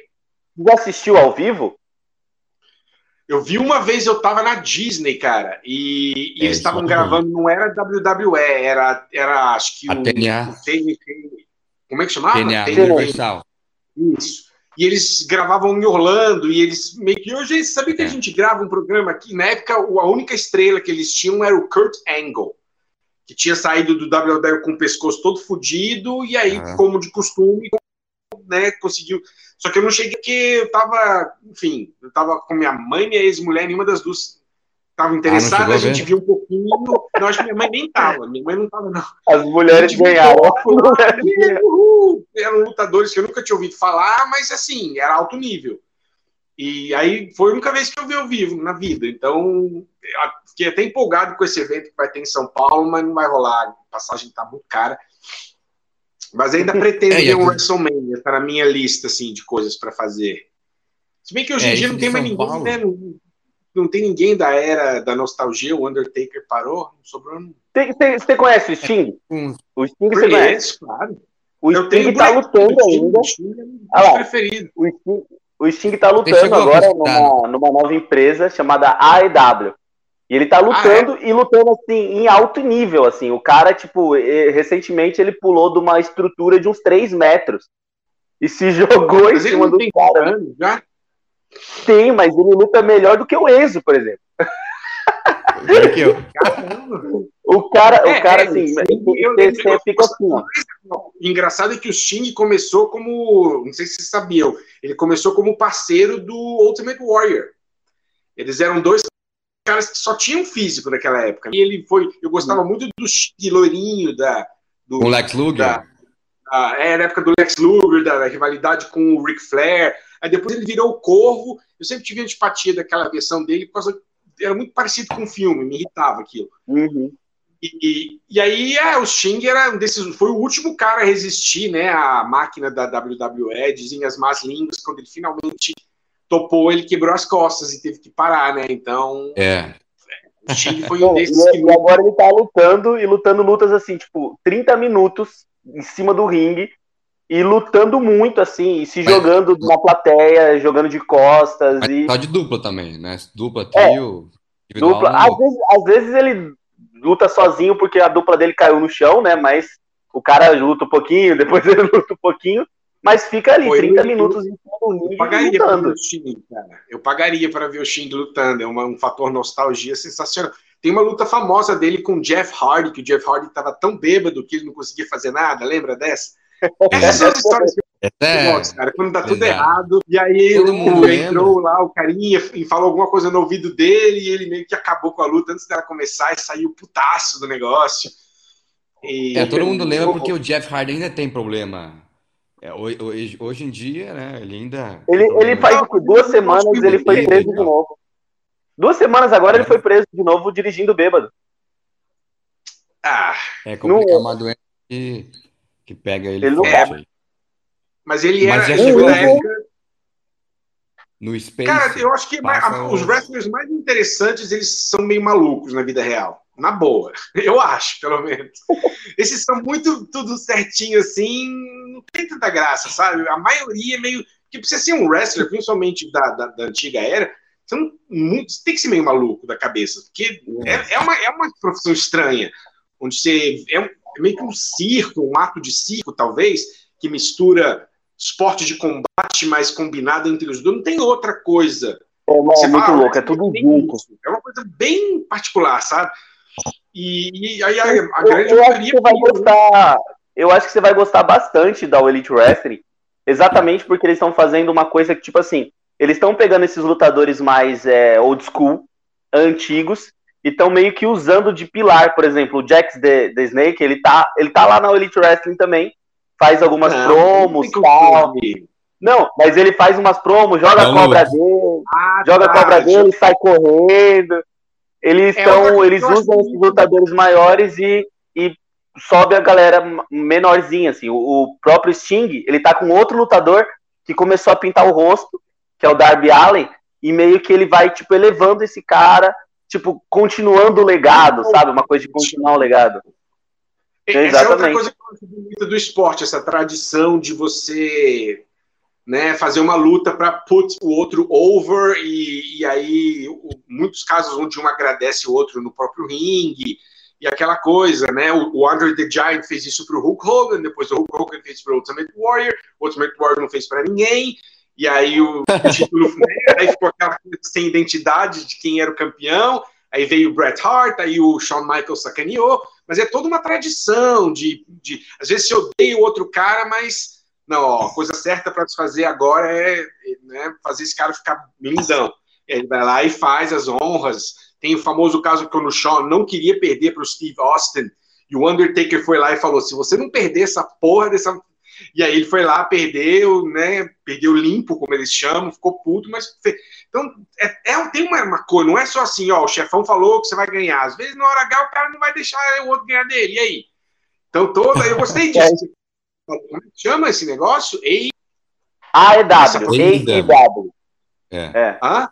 [SPEAKER 1] Já assistiu ao vivo?
[SPEAKER 3] Eu vi uma vez, eu tava na Disney, cara, e, e
[SPEAKER 2] É,
[SPEAKER 3] eles estavam gravando, não era WWE, era, era acho que
[SPEAKER 2] A
[SPEAKER 3] o,
[SPEAKER 2] TNA.
[SPEAKER 3] o TNT. Como é que chamava?
[SPEAKER 2] TNA,
[SPEAKER 3] TNT.
[SPEAKER 2] Universal.
[SPEAKER 3] Isso. E eles gravavam em Orlando, e eles meio que. Hoje, sabia que a
[SPEAKER 2] É.
[SPEAKER 3] gente grava um programa aqui? Na época, a única estrela que eles tinham era o Kurt Angle, que tinha saído do WWE com o pescoço todo fudido, e aí,
[SPEAKER 2] Aham.
[SPEAKER 3] como de costume, né, conseguiu. Só que eu não cheguei porque eu tava, enfim, eu tava com minha mãe e minha ex-mulher, nenhuma das duas estava interessada,
[SPEAKER 2] chegou
[SPEAKER 3] a
[SPEAKER 2] a
[SPEAKER 3] gente viu um pouquinho. Não, acho que minha mãe nem tava, minha mãe não tava, não.
[SPEAKER 1] As mulheres ganharam.
[SPEAKER 3] uhul, Eram lutadores que eu nunca tinha ouvido falar, mas assim, era alto nível. E aí foi a única vez que eu vi ao vivo na vida. Então, eu fiquei até empolgado com esse evento que vai ter em São Paulo, mas não vai rolar. A passagem tá muito cara. Mas ainda pretendo
[SPEAKER 2] É,
[SPEAKER 3] ver um WrestleMania, tá na minha lista assim, de coisas para fazer. Se bem que hoje
[SPEAKER 2] É,
[SPEAKER 3] em dia
[SPEAKER 2] isso
[SPEAKER 3] não tem mais ninguém,
[SPEAKER 2] Paulo.
[SPEAKER 3] né? Não, não tem ninguém da era da nostalgia. O Undertaker parou, não sobrou.
[SPEAKER 1] Tem- tem- Você conhece o Sting?
[SPEAKER 2] Um-
[SPEAKER 1] O Sting você conhece?
[SPEAKER 3] Conheço, claro.
[SPEAKER 1] O
[SPEAKER 3] Eu
[SPEAKER 1] Sting tá lutando
[SPEAKER 3] do Sting,
[SPEAKER 1] ainda.
[SPEAKER 3] o Sting é meu
[SPEAKER 1] Ah lá.
[SPEAKER 3] preferido.
[SPEAKER 1] O Sting, o Sting tá lutando agora numa, numa nova empresa chamada AEW. E ele tá lutando e lutando assim em alto nível, assim. O cara, tipo, recentemente ele pulou de uma estrutura de uns 3 metros e se jogou em
[SPEAKER 3] Mas ele
[SPEAKER 1] cima do
[SPEAKER 3] tem
[SPEAKER 1] cara.
[SPEAKER 3] anos já.
[SPEAKER 1] Tem, mas ele luta melhor do que o Enzo, por exemplo.
[SPEAKER 2] Melhor que eu.
[SPEAKER 3] Caramba.
[SPEAKER 1] O cara,
[SPEAKER 3] É,
[SPEAKER 1] o cara
[SPEAKER 3] é,
[SPEAKER 1] assim, você
[SPEAKER 3] eu-
[SPEAKER 1] fica assim, ó.
[SPEAKER 3] Engraçado é que o Sting começou como. Não sei se vocês sabiam. Ele começou como parceiro do Ultimate Warrior. Eles eram dois caras que só tinham físico naquela época. E ele foi. Eu gostava muito do Sting loirinho, da. Do,
[SPEAKER 2] o Lex Luger.
[SPEAKER 3] da, da- é, na época do Lex Luger, da, da rivalidade com o Ric Flair. Aí depois ele virou o Corvo. Eu sempre tive antipatia daquela versão dele, por causa. Era muito parecido com o filme, me irritava aquilo.
[SPEAKER 1] Uhum.
[SPEAKER 3] E, e, e aí, é, o Sting era um desses, foi o último cara a resistir, né, à máquina da WWE, dizem as más línguas, quando ele finalmente topou, ele quebrou as costas e teve que parar, né, então
[SPEAKER 2] É.
[SPEAKER 3] o Sting foi um desses
[SPEAKER 1] e,
[SPEAKER 3] que...
[SPEAKER 1] e agora ele tá lutando e lutando lutas assim, tipo, 30 minutos em cima do ringue e lutando muito assim, e se
[SPEAKER 2] Mas-
[SPEAKER 1] jogando na plateia, jogando de costas
[SPEAKER 2] Mas
[SPEAKER 1] e
[SPEAKER 2] só de dupla também, né? Dupla,
[SPEAKER 1] É,
[SPEAKER 2] trio. individual,
[SPEAKER 1] dupla. Às vezes, às vezes ele luta sozinho porque a dupla dele caiu no chão, né? Mas o cara luta um pouquinho, depois ele luta um pouquinho, mas fica ali
[SPEAKER 3] Pô,
[SPEAKER 1] 30
[SPEAKER 3] eu-
[SPEAKER 1] minutos em do
[SPEAKER 3] Eu pagaria para ver
[SPEAKER 1] lutando.
[SPEAKER 3] o Sting, cara. Eu pagaria para ver o Sting lutando. É uma- um fator nostalgia sensacional. Tem uma luta famosa dele com o Jeff Hardy, que o Jeff Hardy estava tão bêbado que ele não conseguia fazer nada. Lembra dessa? Essas são as histórias que
[SPEAKER 2] é.
[SPEAKER 3] gosto, cara. Quando tá tudo
[SPEAKER 2] Exato.
[SPEAKER 3] errado. E aí
[SPEAKER 2] Todo mundo
[SPEAKER 3] entrou lá o carinha e falou alguma coisa no ouvido dele e ele meio que acabou com a luta antes dela começar e saiu putaço do negócio. E-
[SPEAKER 2] É, todo mundo lembra porque o Jeff Hardy ainda tem problema. É, ho- hoje, hoje em dia, né? Ele ainda.
[SPEAKER 1] Ele, ele faz tipo, duas semanas ele foi preso de novo. Duas semanas agora ele foi preso de novo dirigindo bêbado.
[SPEAKER 3] Ah,
[SPEAKER 2] É complicado, é uma doença que, que pega ele,
[SPEAKER 1] Ele não
[SPEAKER 2] forte
[SPEAKER 3] é.
[SPEAKER 2] aí.
[SPEAKER 3] mas ele
[SPEAKER 2] Mas
[SPEAKER 3] era.
[SPEAKER 2] já chegou
[SPEAKER 3] na época,
[SPEAKER 2] No Space.
[SPEAKER 3] cara, eu acho que mais- os wrestlers mais interessantes eles são meio malucos na vida real. Na boa, eu acho, pelo menos. Esses são muito tudo certinho assim, não tem tanta graça, sabe? A maioria é meio. Que precisa ser um wrestler, principalmente da, da, da antiga era, você, não, muito, você tem que ser meio maluco da cabeça, porque é, é, uma, é uma profissão estranha, onde você. É, é meio que um circo, um ato de circo, talvez, que mistura esporte de combate mais combinado entre os dois. Não tem outra coisa.
[SPEAKER 1] É, é muito fala, louco, é tudo junto.
[SPEAKER 3] É uma coisa bem particular, sabe? E, e aí a, a grande
[SPEAKER 1] eu, eu acho que você vai gostar. Eu acho que você vai gostar bastante da Elite Wrestling, exatamente porque eles estão fazendo uma coisa que, tipo assim, eles estão pegando esses lutadores mais é, old school, antigos, e estão meio que usando de pilar, por exemplo, o Jax the, the, Snake, ele tá, ele tá lá na Elite Wrestling também, faz algumas não, promos tal. Não, mas ele faz umas promos, joga a cobra dele, ah, joga tá, a cobra dele, sai correndo. Eles estão, é eles usam esses lutadores maiores e, e sobe a galera menorzinha, assim. O, o próprio Sting, ele tá com outro lutador que começou a pintar o rosto que é o Darby Allen, e meio que ele vai, tipo, elevando esse cara, tipo, continuando o legado, sabe? Uma coisa de continuar o legado.
[SPEAKER 3] É, essa é outra coisa que eu gosto do esporte, essa tradição de você né, fazer uma luta para put o outro over, e, e aí muitos casos onde um agradece o outro no próprio ringue, e aquela coisa, né? O, o Andre the Giant fez isso para o Hulk Hogan, depois o Hulk Hogan fez para o Ultimate Warrior, o Ultimate Warrior não fez para ninguém, e aí o título foi, aí ficou aquela coisa sem identidade de quem era o campeão, aí veio o Bret Hart, aí o Shawn Michaels sacaneou, mas é toda uma tradição de, de às vezes se odeia o outro cara, mas não, ó, a coisa certa para se fazer agora é né, fazer esse cara ficar lindão. Ele vai lá e faz as honras. Tem o famoso caso quando o Shawn não queria perder para o Steve Austin, e o Undertaker foi lá e falou: se você não perder essa porra dessa e aí ele foi lá, perdeu, né? Perdeu limpo, como eles chamam, ficou puto, mas. Então, é, é, tem uma, uma coisa, não é só assim, ó, o chefão falou que você vai ganhar. Às vezes, na hora H, o cara não vai deixar o outro ganhar dele. E aí? Então, toda. Eu gostei disso. Como é chama esse negócio?
[SPEAKER 1] E... AEW. AEW.
[SPEAKER 3] É. é. Hã?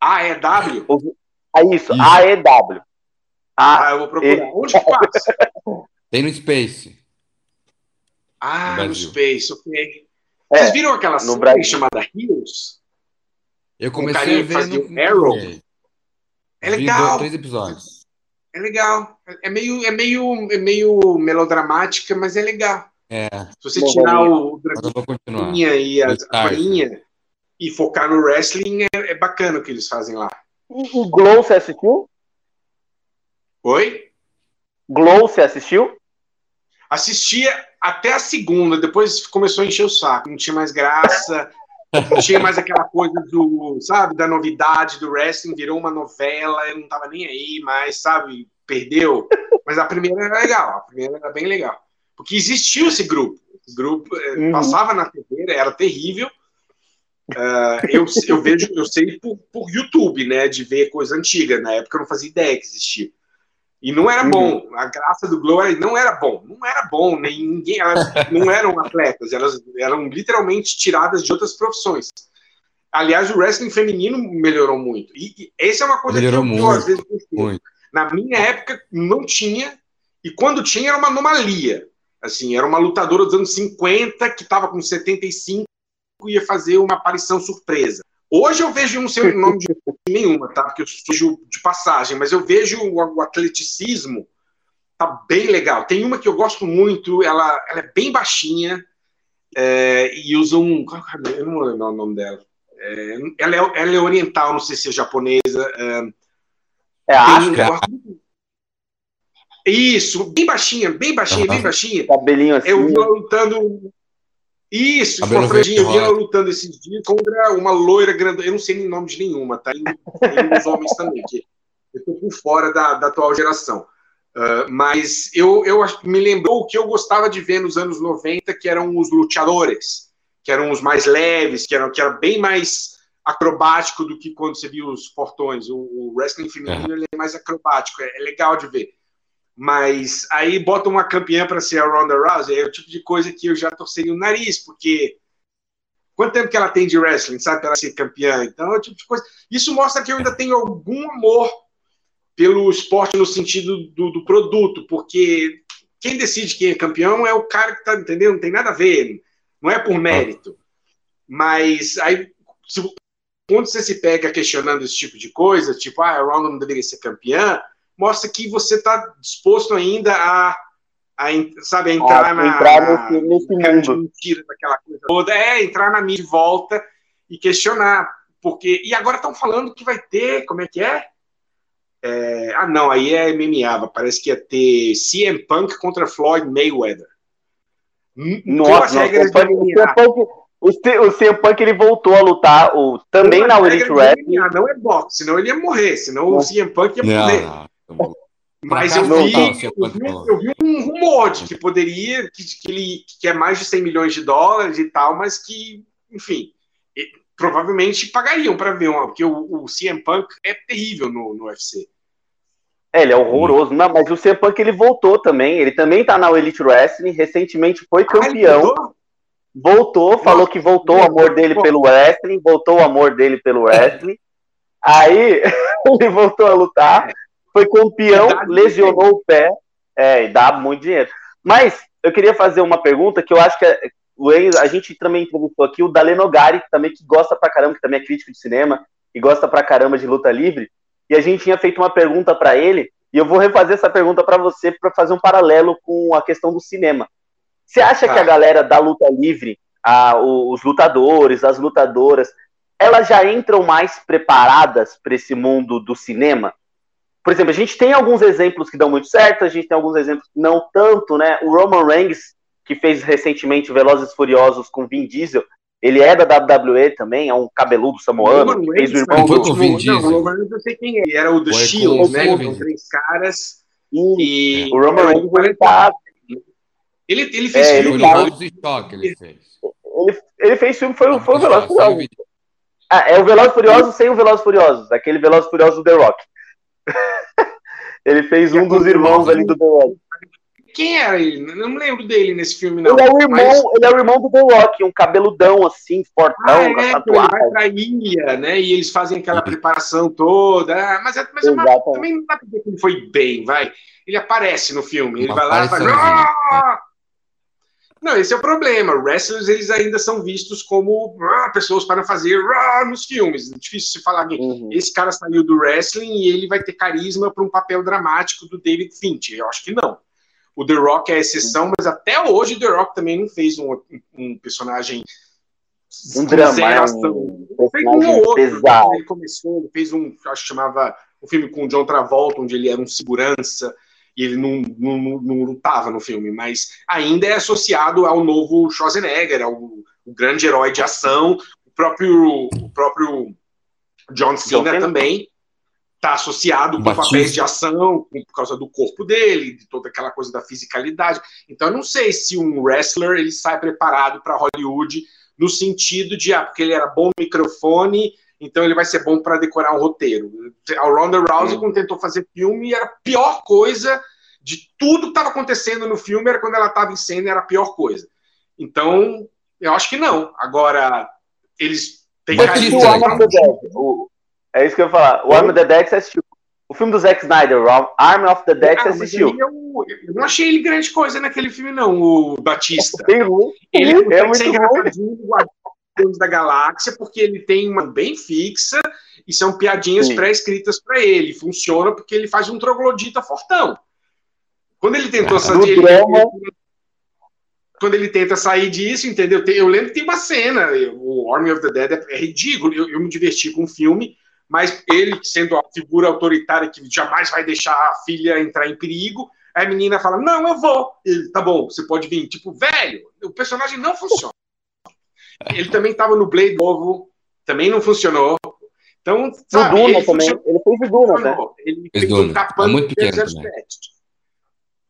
[SPEAKER 3] AEW?
[SPEAKER 1] É isso, isso. AEW.
[SPEAKER 3] Ah, eu vou procurar. E... Onde que passa?
[SPEAKER 2] Tem no Space.
[SPEAKER 3] Ah, no, no Space, ok. É, Vocês viram aquela série Brasil. chamada Heroes?
[SPEAKER 2] Eu comecei a ver no...
[SPEAKER 3] Arrow. É
[SPEAKER 2] legal. três episódios.
[SPEAKER 3] É legal. É meio, é meio, é meio melodramática, mas é legal.
[SPEAKER 2] É.
[SPEAKER 3] Se você tirar o draminha e a rainha e focar no wrestling, é, é, bacana o que eles fazem lá.
[SPEAKER 1] O Glow você assistiu?
[SPEAKER 3] Oi?
[SPEAKER 1] Glow você assistiu?
[SPEAKER 3] Assistia até a segunda, depois começou a encher o saco, não tinha mais graça, não tinha mais aquela coisa do, sabe, da novidade do wrestling, virou uma novela, eu não tava nem aí mais, sabe, perdeu. Mas a primeira era legal, a primeira era bem legal. Porque existiu esse grupo, esse grupo eh, uhum. passava na TV, era terrível. Uh, eu, eu vejo, eu sei por, por YouTube, né, de ver coisa antiga. Na época eu não fazia ideia que existia. E não era bom. Uhum. A graça do Glow não era bom. Não era bom, nem ninguém. Elas não eram atletas, elas eram literalmente tiradas de outras profissões. Aliás, o wrestling feminino melhorou muito. E, essa é uma coisa
[SPEAKER 2] melhorou
[SPEAKER 3] que eu,
[SPEAKER 2] muito, às vezes muito.
[SPEAKER 3] Na minha época não tinha, e quando tinha era uma anomalia. Assim, era uma lutadora dos anos 50 que estava com 75 e ia fazer uma aparição surpresa. Hoje eu vejo um sem nome de nenhuma, tá? Porque eu sou de passagem, mas eu vejo o, o, atleticismo tá bem legal. Tem uma que eu gosto muito, ela, ela é bem baixinha é, e usa um. É eu não lembro o nome dela. É, ela, é, ela é oriental, não sei se é japonesa. É,
[SPEAKER 1] é Asuka?
[SPEAKER 3] Isso, bem baixinha, bem baixinha, bem baixinha.
[SPEAKER 1] Cabelinho assim.
[SPEAKER 3] Eu vou lutando isso, com a franjinha, eu vi ela lutando esses dias contra uma loira grande. Eu não sei nem nome de nenhuma, tá? E, os homens também, que eu tô por fora da, da atual geração. Uh, mas eu, eu me lembrou o que eu gostava de ver nos anos 90, que eram os luteadores, que eram os mais leves, que eram que era bem mais acrobático do que quando você viu os portões. O, o wrestling feminino é. é mais acrobático, é, é legal de ver. Mas aí bota uma campeã para ser a Ronda Rousey, é o tipo de coisa que eu já torceria o nariz, porque quanto tempo que ela tem de wrestling, sabe, para ser campeã? Então é o tipo de coisa. Isso mostra que eu ainda tenho algum amor pelo esporte no sentido do, do, produto, porque quem decide quem é campeão é o cara que está entendendo, não tem nada a ver, não é por mérito. Mas aí, se, quando você se pega questionando esse tipo de coisa, tipo, ah, a Ronda não deveria ser campeã, mostra que você está disposto ainda a, a, sabe, a entrar, a, na,
[SPEAKER 1] entrar nesse, nesse mundo.
[SPEAKER 3] mentira daquela coisa toda, é entrar na mídia de volta e questionar. Porque, e agora estão falando que vai ter, como é que é? É, ah, não, aí é MMA. Parece que ia ter CM Punk contra Floyd Mayweather.
[SPEAKER 1] Nossa, o, CM Punk, o, CM Punk ele voltou a lutar o, também na Elite Wrestling.
[SPEAKER 3] Não é boxe, senão ele ia morrer, senão o CM Punk ia morrer. Mas eu vi, eu, vi, eu vi, um rumor de que poderia, que, que ele que é mais de 100 milhões de dólares e tal, mas que, enfim, provavelmente pagariam para ver uma, porque o, o CM Punk é terrível no, no UFC.
[SPEAKER 1] É, ele é horroroso. Não, mas o CM Punk ele voltou também. Ele também tá na Elite Wrestling. Recentemente foi ah, campeão. Ah, voltou? voltou? falou que voltou o amor dele pelo wrestling. Voltou o amor dele pelo wrestling. Aí ele voltou a lutar. Foi campeão, lesionou o pé. É, e dá muito dinheiro. Mas eu queria fazer uma pergunta que eu acho que é, o a gente também entrevistou aqui o Dalenogari, que também que gosta pra caramba, que também é crítico de cinema, e gosta pra caramba de luta livre, e a gente tinha feito uma pergunta para ele, e eu vou refazer essa pergunta para você para fazer um paralelo com a questão do cinema. Você acha que a galera da luta livre, a, os lutadores, as lutadoras, elas já entram mais preparadas para esse mundo do cinema? Por exemplo, a gente tem alguns exemplos que dão muito certo, a gente tem alguns exemplos que não tanto, né? O Roman Reigns que fez recentemente Velozes Furiosos com Vin Diesel. Ele é da WWE também, é um cabeludo samoano, fez o irmão
[SPEAKER 3] do... Vin Diesel. Não, o Roman Reigns eu sei quem é. Ele era o do Shield, né? Com três caras.
[SPEAKER 1] E... O Roman Reigns ele tá...
[SPEAKER 3] Ele, ele fez
[SPEAKER 1] é, filme. Ele, tá... ele, fez. Ele, ele fez filme, foi, foi o Velozes Furiosos. Ah, é o Velozes Furiosos sem o Velozes Furiosos, aquele Velozes Furiosos do The Rock. ele fez um dos irmãos ali do The Rock.
[SPEAKER 3] Quem era ele? Não me lembro dele nesse filme, não.
[SPEAKER 1] Ele é o irmão, mas... ele é o irmão do The Rock, um cabeludão assim, fortão, ah,
[SPEAKER 3] é, ele vai pra ilha, né? E eles fazem aquela preparação toda. Ah, mas, é, mas é uma, também não dá pra dizer que ele foi bem, vai. Ele aparece no filme, ele uma vai lá e faz. Não, esse é o problema. Wrestlers, eles ainda são vistos como ah, pessoas para fazer ah, nos filmes. É difícil se falar que uhum. esse cara saiu do wrestling e ele vai ter carisma para um papel dramático do David Fincher. Eu acho que não. O The Rock é a exceção, mas até hoje o The Rock também não fez um, um personagem
[SPEAKER 1] um drama, um
[SPEAKER 3] fez um outro, pesado. Ele começou, ele fez um, acho que chamava um filme com o John Travolta, onde ele era um segurança e ele não, não, não, não lutava no filme, mas ainda é associado ao novo Schwarzenegger, ao, ao grande herói de ação, o próprio, o próprio John Cena também está associado com papéis de ação, por causa do corpo dele, de toda aquela coisa da fisicalidade. Então, eu não sei se um wrestler ele sai preparado para Hollywood no sentido de, ah, porque ele era bom no microfone, então ele vai ser bom para decorar um roteiro. A Ronda Rousey, hum. quando tentou fazer filme, era a pior coisa de tudo que estava acontecendo no filme, era quando ela estava em cena, era a pior coisa. Então, eu acho que não. Agora, eles têm carisma.
[SPEAKER 1] É isso que eu ia falar. O Arm of the Dead você assistiu. O filme do Zack Snyder, Arm of the Dead, ah, você assistiu.
[SPEAKER 3] Eu, eu, não achei ele grande coisa naquele filme, não, o Batista.
[SPEAKER 1] Tem ruim.
[SPEAKER 3] Ele é muito engraçadinho da Galáxia, porque ele tem uma bem fixa e são piadinhas pré-escritas para ele. Funciona porque ele faz um troglodita fortão. Quando ele tentou sair, ele, quando ele tenta sair disso, entendeu? Eu lembro que tem uma cena, o Army of the Dead é, é ridículo. Eu, eu me diverti com o filme mas ele, sendo a figura autoritária que jamais vai deixar a filha entrar em perigo, a menina fala: Não, eu vou. Ele, tá bom, você pode vir. Tipo, velho, o personagem não funciona. Ele também estava no Blade novo, também não funcionou. Então,
[SPEAKER 1] sabe, Duna ele, também. ele fez o Duna, né?
[SPEAKER 3] Ele fez um capanga é muito pequeno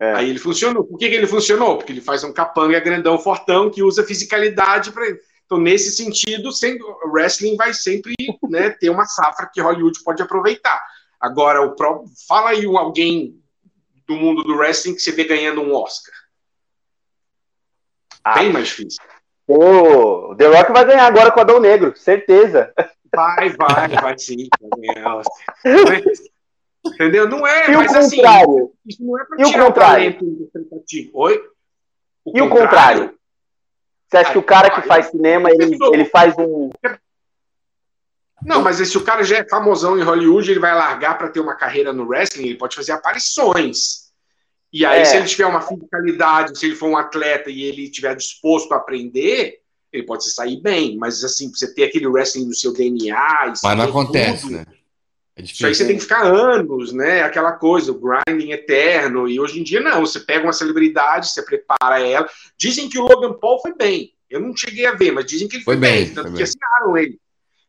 [SPEAKER 3] é. Aí ele funcionou. Por que, que ele funcionou? Porque ele faz um capanga grandão, fortão, que usa fisicalidade para então, nesse sentido, sendo, o wrestling vai sempre né, ter uma safra que Hollywood pode aproveitar. Agora, o próprio, fala aí alguém do mundo do wrestling que você vê ganhando um Oscar. Ah, Bem mais difícil.
[SPEAKER 1] O The Rock vai ganhar agora com Adão Negro, certeza.
[SPEAKER 3] Vai, vai, vai sim. Oscar. Entendeu? Não é,
[SPEAKER 1] E o
[SPEAKER 3] mas assim,
[SPEAKER 1] contrário?
[SPEAKER 3] isso não é pra
[SPEAKER 1] E o
[SPEAKER 3] tirar o
[SPEAKER 1] contrário?
[SPEAKER 3] interpretativo. Oi?
[SPEAKER 1] E o contrário? Você acha que o cara que faz cinema, ele, ele faz um.
[SPEAKER 3] Não, mas se o cara já é famosão em Hollywood, ele vai largar para ter uma carreira no wrestling, ele pode fazer aparições. E aí,
[SPEAKER 1] É.
[SPEAKER 3] se ele tiver uma fisicalidade, se ele for um atleta e ele estiver disposto a aprender, ele pode se sair bem. Mas assim, você ter aquele wrestling no seu DNA.
[SPEAKER 2] Mas não acontece,
[SPEAKER 3] tudo,
[SPEAKER 2] né? É
[SPEAKER 3] Isso aí você tem que ficar anos, né? Aquela coisa, o grinding eterno. E hoje em dia, não. Você pega uma celebridade, você prepara ela. Dizem que o Logan Paul foi bem. Eu não cheguei a ver, mas dizem que ele foi,
[SPEAKER 2] Foi bem,
[SPEAKER 3] Tanto
[SPEAKER 2] foi
[SPEAKER 3] que
[SPEAKER 2] bem.
[SPEAKER 3] assinaram ele.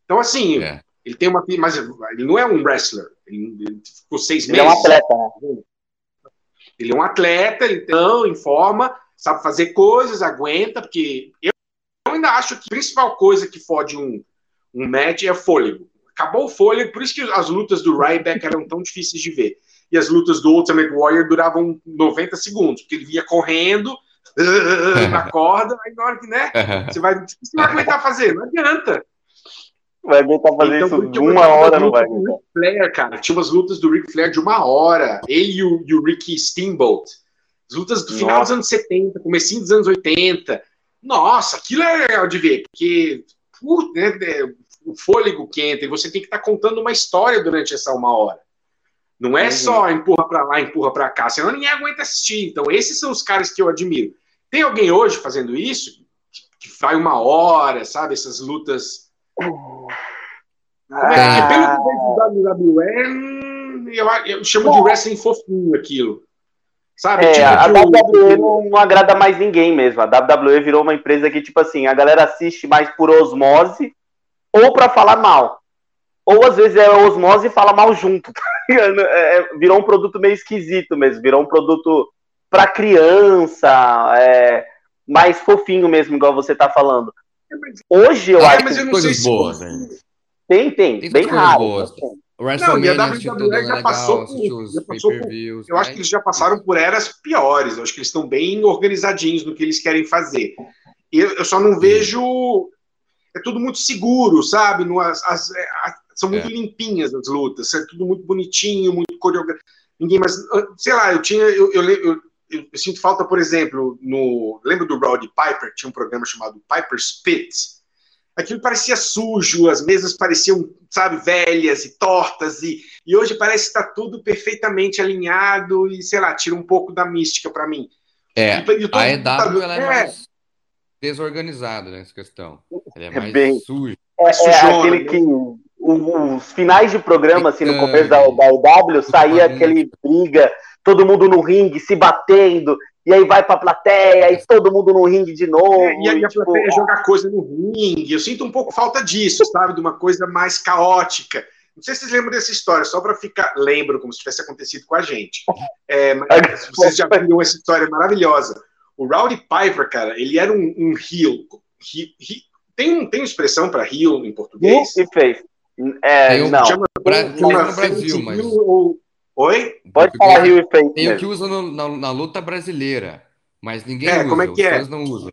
[SPEAKER 3] Então, assim,
[SPEAKER 2] É.
[SPEAKER 3] ele tem uma. Mas ele não é um wrestler. Ele, ele ficou seis
[SPEAKER 1] Ele é um
[SPEAKER 3] meses.
[SPEAKER 1] atleta, né?
[SPEAKER 3] Ele é um atleta, ele não informa, sabe fazer coisas, aguenta, porque eu, eu ainda acho que a principal coisa que fode um, um match é fôlego. Acabou o fôlego, por isso que as lutas do Ryback eram tão difíceis de ver. E as lutas do Ultimate Warrior duravam 90 segundos, porque ele vinha correndo na corda, aí na hora que, né, você vai, você vai aguentar fazer? Não adianta.
[SPEAKER 1] Vai aguentar fazer
[SPEAKER 3] Então,
[SPEAKER 1] isso
[SPEAKER 3] eu
[SPEAKER 1] uma hora, não vai
[SPEAKER 3] lutas do
[SPEAKER 1] aguentar.
[SPEAKER 3] Ric Flair, cara. Tinha umas lutas do Ric Flair de uma hora. Ele e o, e o Ricky Steamboat. As lutas do final dos
[SPEAKER 1] Nossa.
[SPEAKER 3] anos 70, comecinho dos anos 80. Nossa, aquilo é legal de ver, porque putz, né, é, o fôlego que entra e você tem que estar contando uma história durante essa uma hora. Não é
[SPEAKER 1] Uhum.
[SPEAKER 3] só empurra pra lá, empurra pra cá, senão ninguém aguenta assistir. Então, esses são os caras que eu admiro. Tem alguém hoje fazendo isso? Que vai uma hora, sabe? Essas lutas como é pelo que eu vejo do WWE, eu, eu chamo de wrestling fofinho aquilo. Sabe?
[SPEAKER 1] É,
[SPEAKER 3] Tipo
[SPEAKER 1] a WWE não, não agrada mais ninguém mesmo. A WWE virou uma empresa que, tipo assim, a galera assiste mais por osmose ou pra falar mal. Ou às vezes é osmose e fala mal junto. tá? É, é, virou um produto meio esquisito mesmo. Virou um produto pra criança, é, mais fofinho mesmo, igual você tá falando. Hoje eu
[SPEAKER 3] É,
[SPEAKER 1] acho
[SPEAKER 3] mas
[SPEAKER 1] que
[SPEAKER 3] eu não sei
[SPEAKER 2] coisas
[SPEAKER 3] se
[SPEAKER 2] boas, né?
[SPEAKER 1] tem, tem,
[SPEAKER 2] Tem
[SPEAKER 1] bem
[SPEAKER 2] coisas
[SPEAKER 1] raro.
[SPEAKER 2] boas. O
[SPEAKER 3] Não, e a WWE
[SPEAKER 2] é
[SPEAKER 3] já passou por-
[SPEAKER 2] os
[SPEAKER 3] já passou por-
[SPEAKER 2] pay-per-views.
[SPEAKER 3] Eu acho
[SPEAKER 2] né?
[SPEAKER 3] que eles já passaram por eras piores. Eu acho que eles estão bem organizadinhos no que eles querem fazer. E eu, eu só não vejo. É tudo muito seguro, sabe? No- as- as- é, a- são muito
[SPEAKER 2] É.
[SPEAKER 3] limpinhas as lutas. É tudo muito bonitinho, muito coreográfico. Ninguém mais. ah, Sei lá, eu tinha. Eu, eu, le- eu- eu- eu sinto falta, por exemplo, no. Lembra do Rowdy Piper? Tinha um programa chamado Piper's Pit. Aquilo parecia sujo, as mesas pareciam, sabe, velhas e tortas, e, e hoje parece que está tudo perfeitamente alinhado e, sei lá, tira um pouco da mística para mim.
[SPEAKER 2] É,
[SPEAKER 3] E- e
[SPEAKER 2] a
[SPEAKER 3] mundo tá-
[SPEAKER 2] EW ela é,
[SPEAKER 3] é,
[SPEAKER 2] mais desorganizada nessa questão. Ela é
[SPEAKER 1] É
[SPEAKER 2] mais
[SPEAKER 1] bem-
[SPEAKER 2] suja.
[SPEAKER 1] É, é
[SPEAKER 3] sujona,
[SPEAKER 1] aquele
[SPEAKER 3] né?
[SPEAKER 1] que os finais de programa, assim, no começo da, da EW, saía aquele briga, todo mundo no ringue se batendo, e aí vai pra plateia, e todo mundo no ringue de novo.
[SPEAKER 3] É, e aí a
[SPEAKER 1] tipo,
[SPEAKER 3] plateia jogar coisa no ringue. Eu sinto um pouco falta disso, sabe? De uma coisa mais caótica. Não sei se vocês lembram dessa história, só para ficar. Lembro, como se tivesse acontecido com a gente. É, mas vocês já viram essa história maravilhosa. O Rowdy Piper, cara, ele era um, um heel. He- he- tem, tem expressão para heel em
[SPEAKER 1] e,
[SPEAKER 3] português?
[SPEAKER 1] e fez. É, não,
[SPEAKER 3] Chama,
[SPEAKER 2] Pra-
[SPEAKER 3] chama
[SPEAKER 2] no Brasil,
[SPEAKER 3] face
[SPEAKER 2] mas-
[SPEAKER 3] ou- Oi?
[SPEAKER 1] pode falar Rio e Face
[SPEAKER 2] Tem o que usa no- na, na luta brasileira, mas ninguém
[SPEAKER 3] É,
[SPEAKER 2] usa.
[SPEAKER 3] como é que é?
[SPEAKER 2] não usam.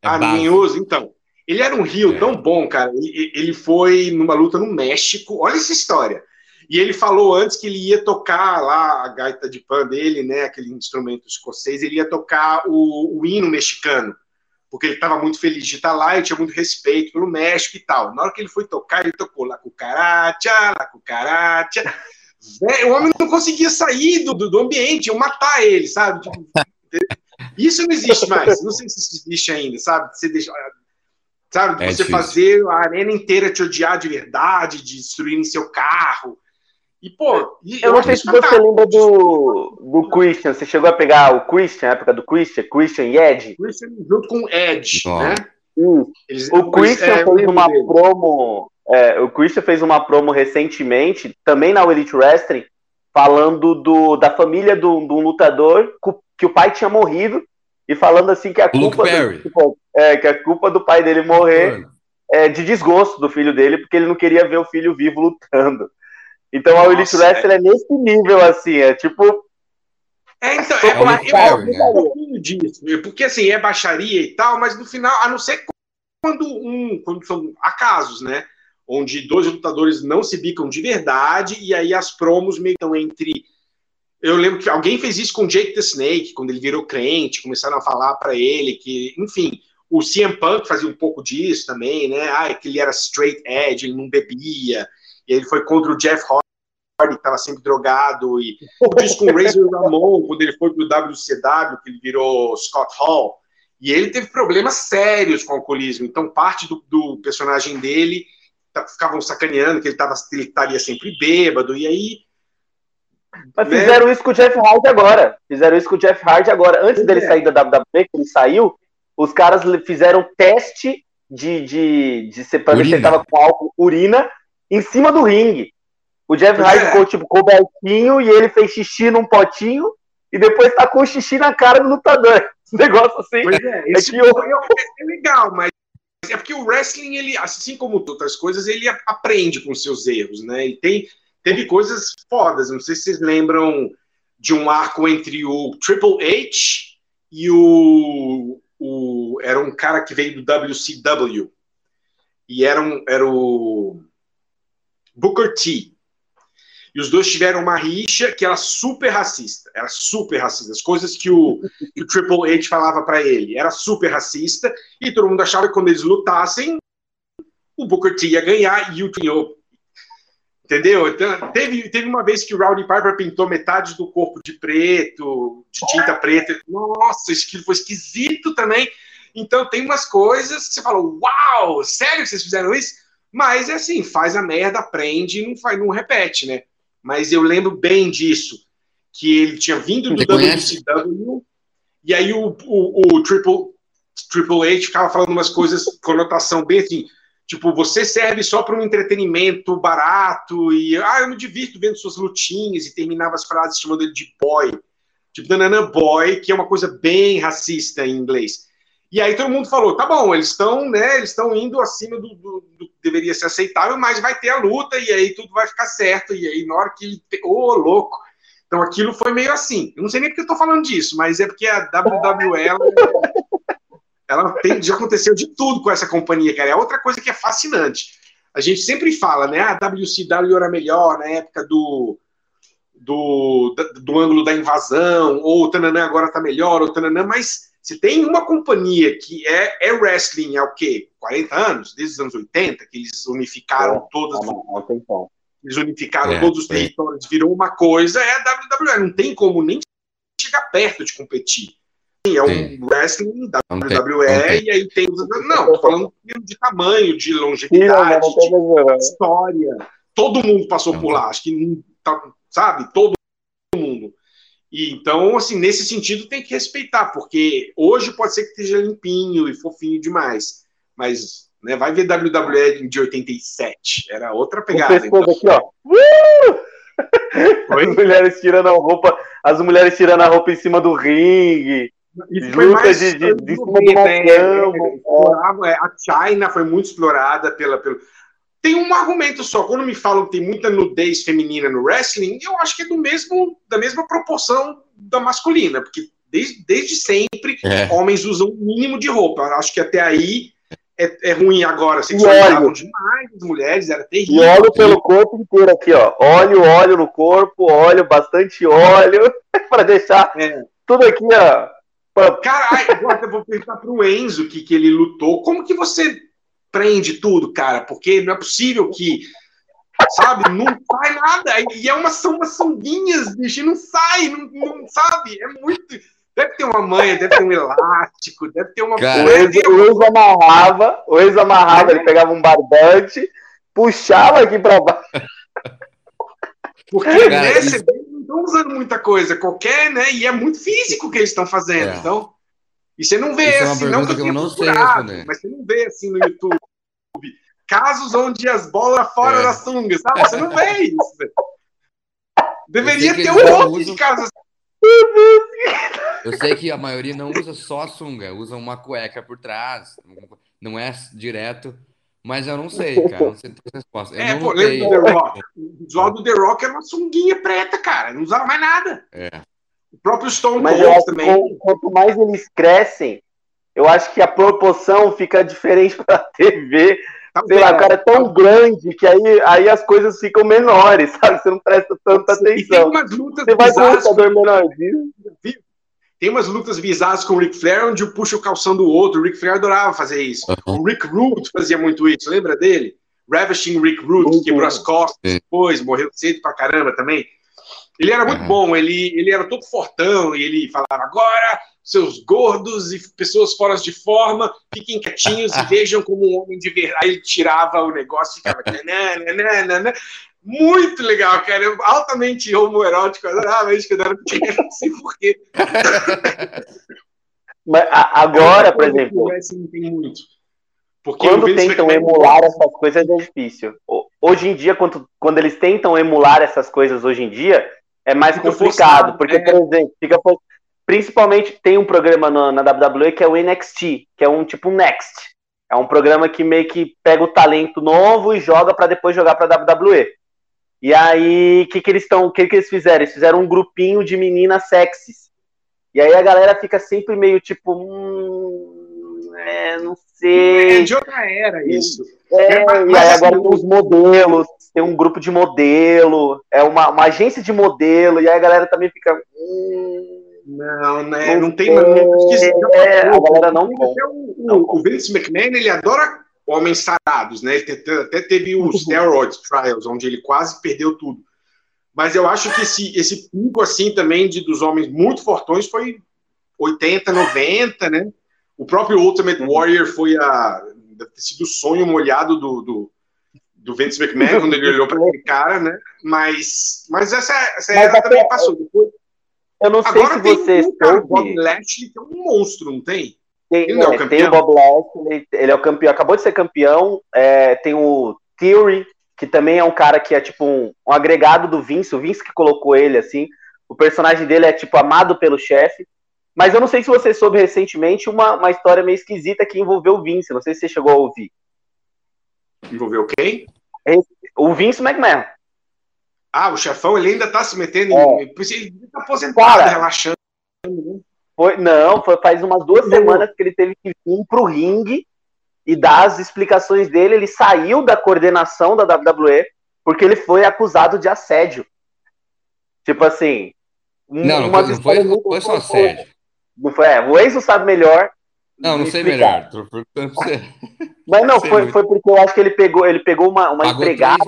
[SPEAKER 2] É
[SPEAKER 3] ah, ninguém usa? Então. Ele era um heel
[SPEAKER 2] É.
[SPEAKER 3] tão bom, cara. Ele, ele foi numa luta no México. Olha essa história. E ele falou antes que ele ia tocar lá a gaita de pan dele, né? Aquele instrumento escocês. Ele ia tocar o, o hino mexicano. Porque ele estava muito feliz de estar lá e tinha muito respeito pelo México e tal. Na hora que ele foi tocar, ele tocou La Cucaracha, La Cucaracha. Véi, o homem não conseguia sair do, do, do ambiente, iam matar ele, sabe? Tipo, isso não existe mais. Não sei se isso existe ainda, sabe? Você deixa, sabe?
[SPEAKER 2] É
[SPEAKER 3] você
[SPEAKER 2] difícil.
[SPEAKER 3] fazer a arena inteira te odiar de verdade, de destruírem seu carro. E, pô, e
[SPEAKER 1] Eu não sei se você lembra do, do Christian. Você chegou a pegar o Christian, a época do Christian, Christian e Ed?
[SPEAKER 3] Christian junto com
[SPEAKER 2] Ó.
[SPEAKER 3] né? Eles-
[SPEAKER 1] O Christian
[SPEAKER 3] é, eu
[SPEAKER 1] fez uma
[SPEAKER 3] dele.
[SPEAKER 1] promo. É, o Christian fez uma promo recentemente, também na Elite Wrestling, falando do, da família de um lutador que o pai tinha morrido e falando assim que a culpa do, tipo, é, que a culpa do pai dele morrer é de desgosto do filho dele porque ele não queria ver o filho vivo lutando. Então a Elite
[SPEAKER 3] Nossa,
[SPEAKER 1] Wrestling é nesse nível assim, é tipo
[SPEAKER 3] É, então, é,
[SPEAKER 1] como
[SPEAKER 3] eu,
[SPEAKER 1] a
[SPEAKER 3] eu,
[SPEAKER 1] cara,
[SPEAKER 3] eu
[SPEAKER 2] né?
[SPEAKER 3] fico um pouquinho disso, porque assim, é baixaria e tal, mas no final, a não ser quando um, quando são acasos, né? Onde dois lutadores não se bicam de verdade, e aí as promos meio estão entre. Eu lembro que alguém fez isso com Jake the Snake, quando ele virou crente, começaram a falar para ele que, enfim, o CM Punk fazia um pouco disso também, né? Ah, que ele era straight edge, ele não bebia, e ele foi contra o Jeff Hardy, que estava sempre drogado, e isso com o Razor Ramon, quando ele foi pro WCW, que ele virou Scott Hall, e ele teve problemas sérios com o alcoolismo, então parte do, do personagem dele ficavam sacaneando que ele, tava, ele estaria sempre bêbado, e aí.
[SPEAKER 1] Mas né? fizeram isso com o Jeff Hardy agora. Fizeram isso com o Jeff Hardy agora. Antes dele é. sair da WWE, que ele saiu, os caras fizeram teste de, de, de ser pra ver se ele tava com álcool, urina, em cima do ringue. O Jeff Hardy é. ficou tipo cobertinho e ele fez xixi num potinho e depois tá com o xixi na cara do lutador. Esse negócio assim.
[SPEAKER 3] Pois é, é, que eu... é legal, mas é porque o wrestling, ele, assim como outras coisas, ele aprende com seus erros, né? E tem, teve coisas fodas. Não sei se vocês lembram de um arco entre o Triple H e o, o era um cara que veio do WCW e era, um, era o Booker T. E os dois tiveram uma rixa que era super racista. Era super racista. As coisas que o, que o Triple H falava para ele era super racista. E todo mundo achava que quando eles lutassem, o Booker T ia ganhar e o ganhou. Entendeu? Então, teve, teve uma vez que o Rowdy Piper pintou metade do corpo de preto, de tinta preta. Nossa, isso foi esquisito também. Então tem umas coisas que você fala, uau, sério que vocês fizeram isso? Mas é assim, faz a merda, aprende e não, faz, não repete, né? Mas eu lembro bem disso, que ele tinha vindo do WCW, e aí o, o, o Triple, Triple H ficava falando umas coisas, conotação bem assim, tipo, você serve só para um entretenimento barato, e ah, eu me divirto vendo suas lutinhas, e terminava as frases chamando ele de boy, tipo, nanana boy, que é uma coisa bem racista em inglês. E aí todo mundo falou, tá bom, eles estão, né, eles estão indo acima do, do, do, deveria ser aceitável, mas vai ter a luta e aí tudo vai ficar certo. E aí na hora que, ô, oh, louco. Então aquilo foi meio assim. Eu não sei nem porque eu tô falando disso, mas é porque a WWE ela, ela tem, já aconteceu de tudo com essa companhia, cara. É outra coisa que é fascinante. A gente sempre fala, né, a WCW era melhor na época do do, do ângulo da invasão, ou o Tananã agora tá melhor, ou o Tananã, mas se tem uma companhia que é, é wrestling há o quê? 40 anos? Desde os anos 80, que eles unificaram é, todas. Eles unificaram é, todos os territórios, virou uma coisa, é a WWE. Não tem como nem chegar perto de competir. É um wrestling da WWE, não e aí tem. Não, tô falando de tamanho, de longevidade, de história. Todo mundo passou por lá. Acho que, tá, sabe, todo e então, assim, nesse sentido tem que respeitar, porque hoje pode ser que esteja limpinho e fofinho demais, mas né, vai ver WWE de 87, era outra pegada. Então. Aqui, ó. Uh! As mulheres tirando a roupa, as mulheres tirando a roupa em cima do ringue. Luta de, de, de, cima do né? é, A China foi muito explorada pela, pelo, tem um argumento só. Quando me falam que tem muita nudez feminina no wrestling, eu acho que é do mesmo, da mesma proporção da masculina, porque desde, desde sempre é. homens usam o mínimo de roupa. Eu acho que até aí é, é ruim agora. Sexualizavam demais as mulheres, era terrível.
[SPEAKER 1] E óleo pelo corpo inteiro aqui, ó. Óleo, óleo no corpo, óleo, bastante óleo, para deixar é. tudo aqui, ó.
[SPEAKER 3] Caralho, agora eu vou perguntar pro Enzo que, que ele lutou. Como que você prende tudo, cara, porque não é possível que, sabe, não sai nada. E é uma, são umas sanguinhas, bicho, e não sai, não, não sabe, é muito. Deve ter uma manha, deve ter um elástico, deve ter uma
[SPEAKER 1] cara, coisa. O ex amarrava, o ex amarrava, ele pegava um barbante, puxava aqui pra baixo.
[SPEAKER 3] Porque cara, né, isso... não estão usando muita coisa, qualquer, né? E é muito físico que eles estão fazendo. É. Então, e você não vê Isso assim, é não que eu, eu não procurado, sei mas você não vê assim no YouTube casos onde as bolas fora é. da sunga, sabe? Você não vê isso. Deveria ter um monte de casos assim.
[SPEAKER 2] Eu sei que a maioria não usa só a sunga, usa uma cueca por trás. Não é direto, mas eu não sei, cara. Não sei resposta. Eu é, pô, lembra
[SPEAKER 3] do The Rock? O visual do The Rock era uma sunguinha preta, cara. Não usava mais nada.
[SPEAKER 2] É.
[SPEAKER 3] O próprio Stone
[SPEAKER 1] Mas Cold também. Quanto mais eles crescem, eu acho que a proporção fica diferente para a TV. Tá sei lá, o cara é tão grande que aí, aí as coisas ficam menores, sabe? Você não presta tanta atenção. E tem
[SPEAKER 3] umas lutas Você vai com um menorzinho. Tem umas lutas bizarras com o Ric Flair, onde um puxa o calção do outro. O Ric Flair adorava fazer isso. Uhum. O Rick Rude fazia muito isso, lembra dele? Ravishing Rick Rude, quebrou as costas depois, morreu cedo pra caramba também. Ele era muito uhum. bom, ele, ele era todo fortão e ele falava: agora, seus gordos e pessoas fora de forma, fiquem quietinhos e vejam como um homem de verdade. Aí ele tirava o negócio e ficava. nananana. Muito legal, cara. Eu, altamente homoerótico, eu adorava isso quando eu era pequeno, não sei porquê.
[SPEAKER 1] Mas agora, por exemplo. Tem muito. Porque quando tentam emular essas coisas é difícil. Hoje em dia, quando, quando eles tentam emular essas coisas hoje em dia, é mais fica complicado. Forçado, porque, é. por exemplo, fica, principalmente tem um programa na, na WWE que é o NXT, que é um tipo Next. É um programa que meio que pega o talento novo e joga para depois jogar para WWE. E aí, o que, que eles estão. O que, que eles fizeram? Eles fizeram um grupinho de meninas sexys. E aí a galera fica sempre meio tipo. Hum, é, não sei.
[SPEAKER 3] É de outra era isso.
[SPEAKER 1] É, é e aí agora tem os modelos, tem um grupo de modelo, é uma, uma agência de modelo, e aí a galera também fica. Hum,
[SPEAKER 3] não, né? Não, não tem. Não, é,
[SPEAKER 1] a galera não.
[SPEAKER 3] O, o Vince McMahon, ele adora homens sarados, né? Ele até teve os uhum. steroids trials, onde ele quase perdeu tudo. Mas eu acho que esse, esse pico, assim, também de, dos homens muito fortões foi 80, 90, né? O próprio Ultimate uhum. Warrior foi a. Deve ter sido o sonho molhado do, do, do Vince McMahon quando ele olhou para aquele cara, né? Mas, mas essa, essa mas era também passou. Depois,
[SPEAKER 1] eu não sei Agora se você
[SPEAKER 3] um cara, Bob Lashley, que é um monstro, não tem?
[SPEAKER 1] Tem, ele é, o tem o Bob Lashley, ele é o campeão, acabou de ser campeão. É, tem o Theory, que também é um cara que é tipo um, um, agregado do Vince, o Vince que colocou ele assim. O personagem dele é tipo amado pelo chefe. Mas eu não sei se você soube recentemente uma, uma história meio esquisita que envolveu o Vince. Não sei se você chegou a ouvir.
[SPEAKER 3] Envolveu quem?
[SPEAKER 1] O Vince McMahon.
[SPEAKER 3] Ah, o chefão, ele ainda tá se metendo é. em. Ele tá aposentado, cara, relaxando. Né?
[SPEAKER 1] Foi, não, foi faz umas duas não. semanas que ele teve que vir pro ringue e dar as explicações dele. Ele saiu da coordenação da WWE porque ele foi acusado de assédio. Tipo assim.
[SPEAKER 2] Não, não, não foi, não foi só assédio.
[SPEAKER 1] Não foi, é, o Enzo sabe melhor.
[SPEAKER 2] Não, não sei melhor.
[SPEAKER 1] Mas não, foi, foi porque eu acho que ele pegou, ele pegou uma, uma empregada.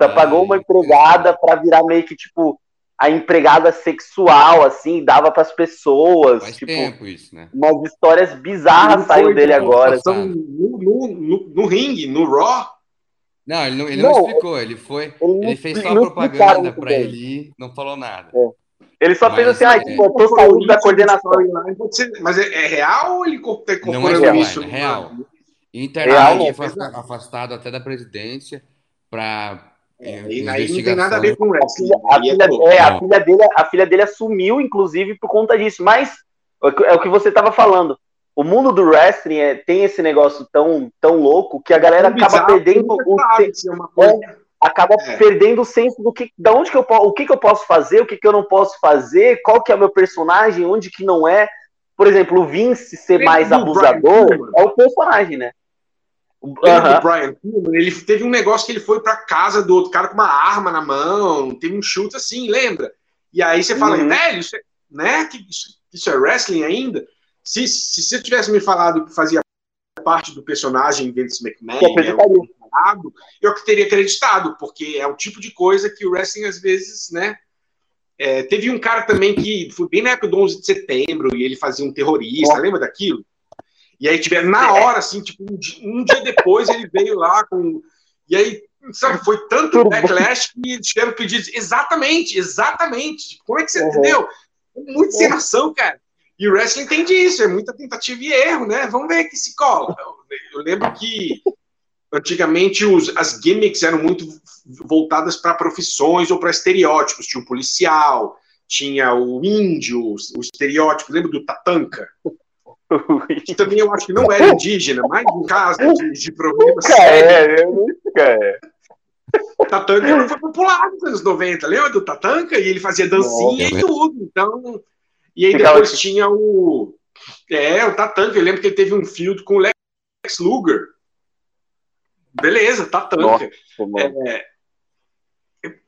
[SPEAKER 1] É, pagou uma empregada para virar meio que tipo a empregada sexual, assim, dava para as pessoas.
[SPEAKER 2] Faz
[SPEAKER 1] tipo,
[SPEAKER 2] tempo isso, né?
[SPEAKER 1] Umas histórias bizarras saiu dele agora.
[SPEAKER 3] No, no, no, no ringue, no Raw.
[SPEAKER 2] Não, ele não, ele não, não explicou, ele foi. Ele, ele fez só propaganda para ele ir, não falou nada. É.
[SPEAKER 1] Ele só mas, fez assim, ah, eu tô saindo da coordenação.
[SPEAKER 3] Mas é, é, real ou ele
[SPEAKER 2] tá incorporando não é isso? É real. Internamente foi afastado até da presidência para
[SPEAKER 3] é, e aí não tem nada a ver com wrestling.
[SPEAKER 1] A filha, a, filha, é, a, filha dele, a filha dele assumiu, inclusive, por conta disso. Mas é o que você estava falando. O mundo do wrestling é, tem esse negócio tão, tão louco que a galera acaba perdendo o é, acaba é. perdendo o senso do que, da onde que eu o que, que eu posso fazer, o que, que eu não posso fazer, qual que é o meu personagem, onde que não é. Por exemplo, o Vince ser mais abusador é o personagem, né?
[SPEAKER 3] Lembra do Brian? Ele teve um negócio que ele foi pra casa do outro cara com uma arma na mão, teve um chute assim, lembra? E aí você fala, uhum. velho, isso é, né? Que isso, isso, é wrestling ainda? Se, se você tivesse me falado que fazia parte do personagem Vince McMahon, eu, eu teria acreditado, porque é o tipo de coisa que o wrestling às vezes, né? É, teve um cara também que foi bem na época do 11 de setembro e ele fazia um terrorista, oh. lembra daquilo? E aí tiver na hora, assim, tipo, um dia, um dia depois ele veio lá com. E aí, sabe, foi tanto backlash que tiveram pedidos. Exatamente, exatamente. Tipo, como é que você uhum. entendeu? Muito sem noção, cara. E o wrestling entende isso, é muita tentativa e erro, né? Vamos ver que se cola. Eu lembro que antigamente os, as gimmicks eram muito voltadas para profissões ou para estereótipos. Tinha o policial, tinha o índio, o estereótipo. Lembra do Tatanka? que também eu acho que não era indígena, mas um caso de, de problemas nunca
[SPEAKER 1] sérios. É, nunca é.
[SPEAKER 3] Tatanka foi popular nos anos 90, lembra do Tatanka? E ele fazia dancinha Nossa, e tudo. Então, e aí depois tinha o. É, o Tatanka, eu lembro que ele teve um field com o Lex Luger. Beleza, tá tanca. É,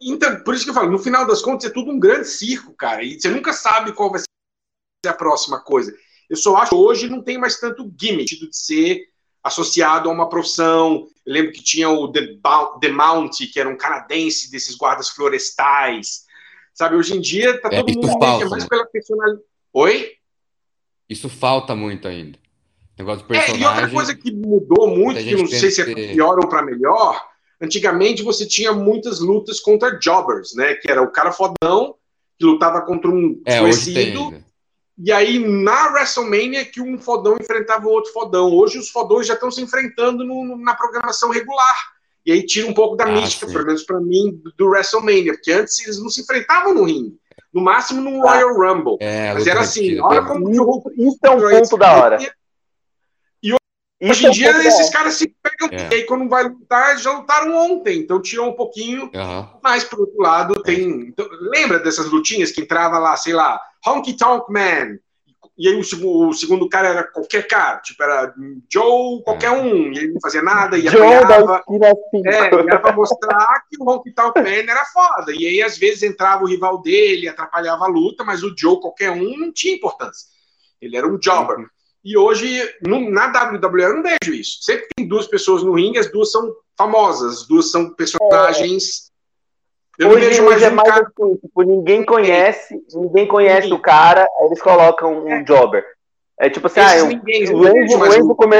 [SPEAKER 3] então, por isso que eu falo, no final das contas é tudo um grande circo, cara, e você nunca sabe qual vai ser a próxima coisa. Eu só acho que hoje não tem mais tanto gimmick de ser associado a uma profissão. Eu lembro que tinha o The, The Mount, que era um canadense desses guardas florestais. Sabe, hoje em dia tá é, todo mundo falta, mais né? pela personalidade. Oi?
[SPEAKER 2] Isso falta muito ainda.
[SPEAKER 3] Negócio do personagem. É, e outra coisa que mudou muito, que não sei se é pior ou para melhor, antigamente você tinha muitas lutas contra jobbers, né? Que era o cara fodão que lutava contra um
[SPEAKER 2] é, desconhecido.
[SPEAKER 3] E aí, na WrestleMania, que um fodão enfrentava o outro fodão. Hoje, os fodões já estão se enfrentando no, na programação regular. E aí tira um pouco da ah, mística, sim. pelo menos para mim, do WrestleMania. Porque antes eles não se enfrentavam no ringue. No máximo no Royal Rumble. É, Mas era assim, olha como
[SPEAKER 1] isso, isso é um ponto da hora.
[SPEAKER 3] Hoje em é dia, esses caras se pegam. É. E aí, quando vai lutar, já lutaram ontem. Então, tirou um pouquinho. Uhum. Mas, por outro lado, tem. Então, lembra dessas lutinhas que entrava lá, sei lá, Honky Tonk Man. E aí, o, o, segundo cara era qualquer cara. Tipo, era Joe, qualquer é. um. E ele não fazia nada. E Joe apanhava. É, era pra mostrar que o Honky Tonk Man era foda. E aí, às vezes, entrava o rival dele, atrapalhava a luta, mas o Joe, qualquer um, não tinha importância. Ele era um jobber. E hoje, no, na WWE, eu não vejo isso. Sempre tem duas pessoas no ringue, as duas são famosas, as duas são personagens.
[SPEAKER 1] É. Eu hoje, vejo mais é um mais cara... assim, tipo, ninguém conhece, ninguém conhece ninguém. o cara, aí eles colocam um é. jobber. É tipo assim, ah, ninguém, o, Enzo, o, Enzo come...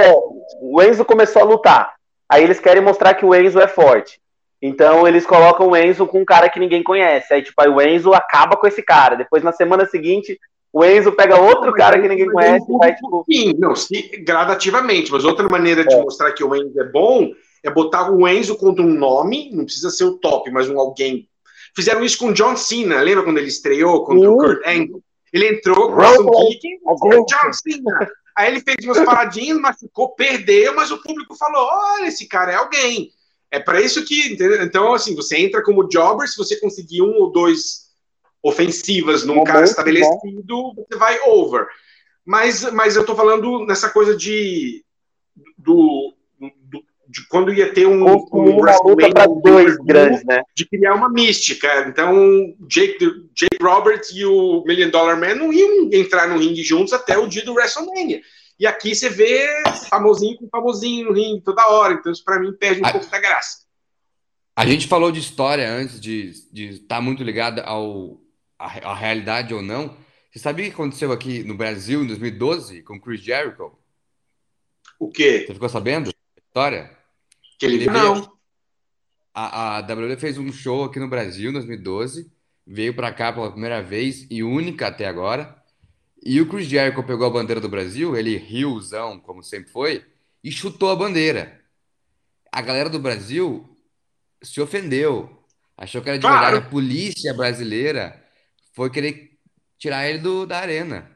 [SPEAKER 1] o Enzo começou a lutar. Aí eles querem mostrar que o Enzo é forte. Então eles colocam o Enzo com um cara que ninguém conhece. Aí, tipo, aí o Enzo acaba com esse cara. Depois, na semana seguinte, o Enzo pega outro cara que ninguém conhece e vai, tipo.
[SPEAKER 3] Sim, não, se, gradativamente, mas outra maneira de é. mostrar que o Enzo é bom é botar o Enzo contra um nome, não precisa ser o top, mas um alguém. Fizeram isso com o John Cena, lembra quando ele estreou contra uh. o Kurt Angle? Ele entrou, com kick, John Cena. Aí ele fez umas paradinhas, machucou, perdeu, mas o público falou: olha, esse cara é alguém. É para isso que. Entendeu? Então, assim, você entra como jobber, se você conseguir um ou dois ofensivas num cara estabelecido, você vai over. Mas, mas eu tô falando nessa coisa de. Do, do de quando ia ter um, um
[SPEAKER 1] WrestleMania dois grandes, né?
[SPEAKER 3] de criar uma mística. Então, Jake, Jake Roberts e o Million Dollar Man não iam entrar no ringue juntos até o dia do WrestleMania. E aqui você vê famosinho com famosinho no ringue toda hora. Então, isso para mim perde um a, pouco da graça.
[SPEAKER 2] A gente falou de história antes de estar tá muito ligado ao, a, a realidade ou não. Você sabia o que aconteceu aqui no Brasil em 2012 com Chris Jericho?
[SPEAKER 3] O quê?
[SPEAKER 2] Você ficou sabendo? História?
[SPEAKER 3] Que ele, ele não.
[SPEAKER 2] a, a WWE fez um show aqui no Brasil em 2012, veio para cá pela primeira vez e única até agora. E o Chris Jericho pegou a bandeira do Brasil, ele riuzão, como sempre foi, e chutou a bandeira. A galera do Brasil se ofendeu, achou que era de claro. verdade. A polícia brasileira foi querer tirar ele do, da arena.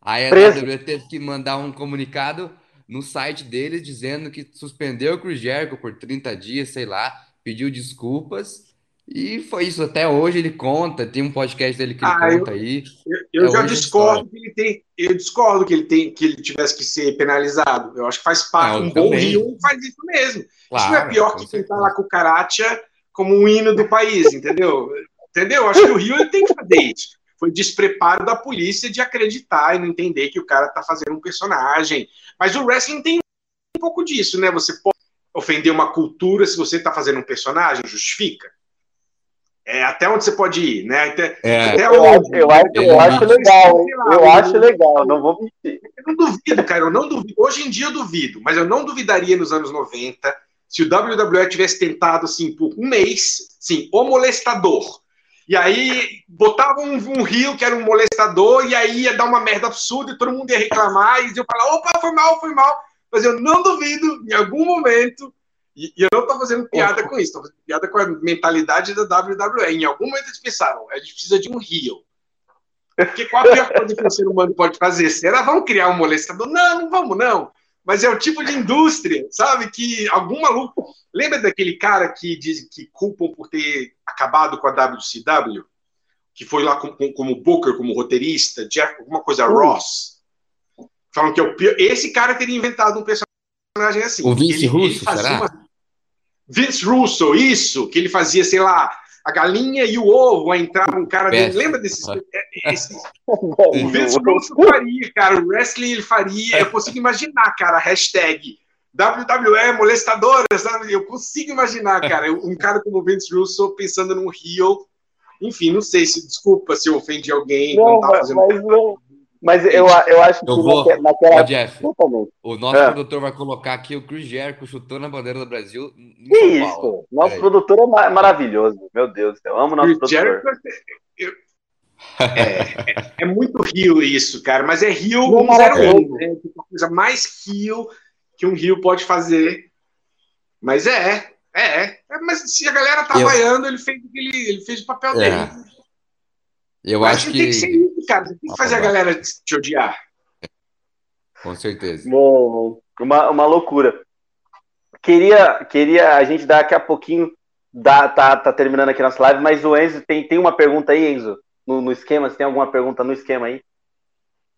[SPEAKER 2] Aí a WWE teve que mandar um comunicado no site deles dizendo que suspendeu o Chris Jericho por 30 dias, sei lá, pediu desculpas. E foi isso. Até hoje ele conta, tem um podcast dele que ele ah, conta
[SPEAKER 3] eu,
[SPEAKER 2] aí.
[SPEAKER 3] Eu, eu é já discordo que ele tem. Eu discordo que ele tem que ele tivesse que ser penalizado. Eu acho que faz parte. Não, um bom Rio faz isso mesmo. Claro, isso não é pior que tentar lá com o Karatia como um hino do país, entendeu? Entendeu? Acho que o Rio ele tem que fazer isso. Foi despreparo da polícia de acreditar e não entender que o cara tá fazendo um personagem. Mas o wrestling tem um pouco disso, né? Você pode ofender uma cultura se você tá fazendo um personagem, justifica. É, até onde você pode ir, né? Até,
[SPEAKER 1] é, até eu, onde, eu, acho, eu, eu acho legal, lá, eu, acho legal, não vou mentir.
[SPEAKER 3] Eu não duvido, cara, eu não duvido. Hoje em dia eu duvido, mas eu não duvidaria nos anos 90 se o WWE tivesse tentado, assim, por um mês, sim, o molestador, e aí botava um, um, rio que era um molestador, e aí ia dar uma merda absurda, e todo mundo ia reclamar, e eu falar, opa, foi mal, foi mal. Mas eu não duvido, em algum momento, e, e eu não estou fazendo piada com isso, estou fazendo piada com a mentalidade da WWE. Em algum momento eles pensaram, a gente precisa de um rio. Porque qual a pior coisa que o ser humano pode fazer? Será vamos criar um molestador? Não, não vamos, não mas é o tipo de indústria, sabe? Que algum maluco. Lembra daquele cara que diz que culpam por ter acabado com a WCW? Que foi lá como, como Booker, como roteirista, Jeff, alguma coisa, uh. Ross. Falam que é o pior. Esse cara teria inventado um personagem assim.
[SPEAKER 2] O Vince Russo, será? Uma...
[SPEAKER 3] Vince Russo, isso, que ele fazia, sei lá, a galinha e o ovo, a entrar um cara dele. Lembra desses. Esses... o Vince Russo faria, cara. O wrestling ele faria. Eu consigo imaginar, cara, hashtag WWE molestadora, sabe? Eu consigo imaginar, cara, um cara como o Vince Russo pensando num heel. Enfim, não sei se, desculpa se eu ofendi alguém.
[SPEAKER 1] Não, não tá fazendo... mas, não, mas eu, eu acho que
[SPEAKER 2] eu vou, naquela. Jeff, o nosso é. produtor vai colocar aqui o Chris Jericho chutando a bandeira do Brasil.
[SPEAKER 1] Que isso? Nosso é. produtor é maravilhoso. Meu Deus do céu. Amo nosso Chris produtor. Jericho,
[SPEAKER 3] é, é, é, muito rio isso, cara. Mas é rio 101. É a coisa mais rio que um rio pode fazer. Mas é, é, é. Mas se a galera tá eu... vaiando, ele fez, ele, ele fez o papel é. dele.
[SPEAKER 2] Eu Mas acho que. Tem que ser
[SPEAKER 3] isso, cara. Tem que fazer a galera te odiar.
[SPEAKER 2] Com certeza.
[SPEAKER 1] Uma, uma loucura. Queria, queria a gente daqui a pouquinho. Dá, tá, tá terminando aqui nossa live, mas o Enzo tem, tem uma pergunta aí, Enzo, no, no esquema. Você tem alguma pergunta no esquema aí?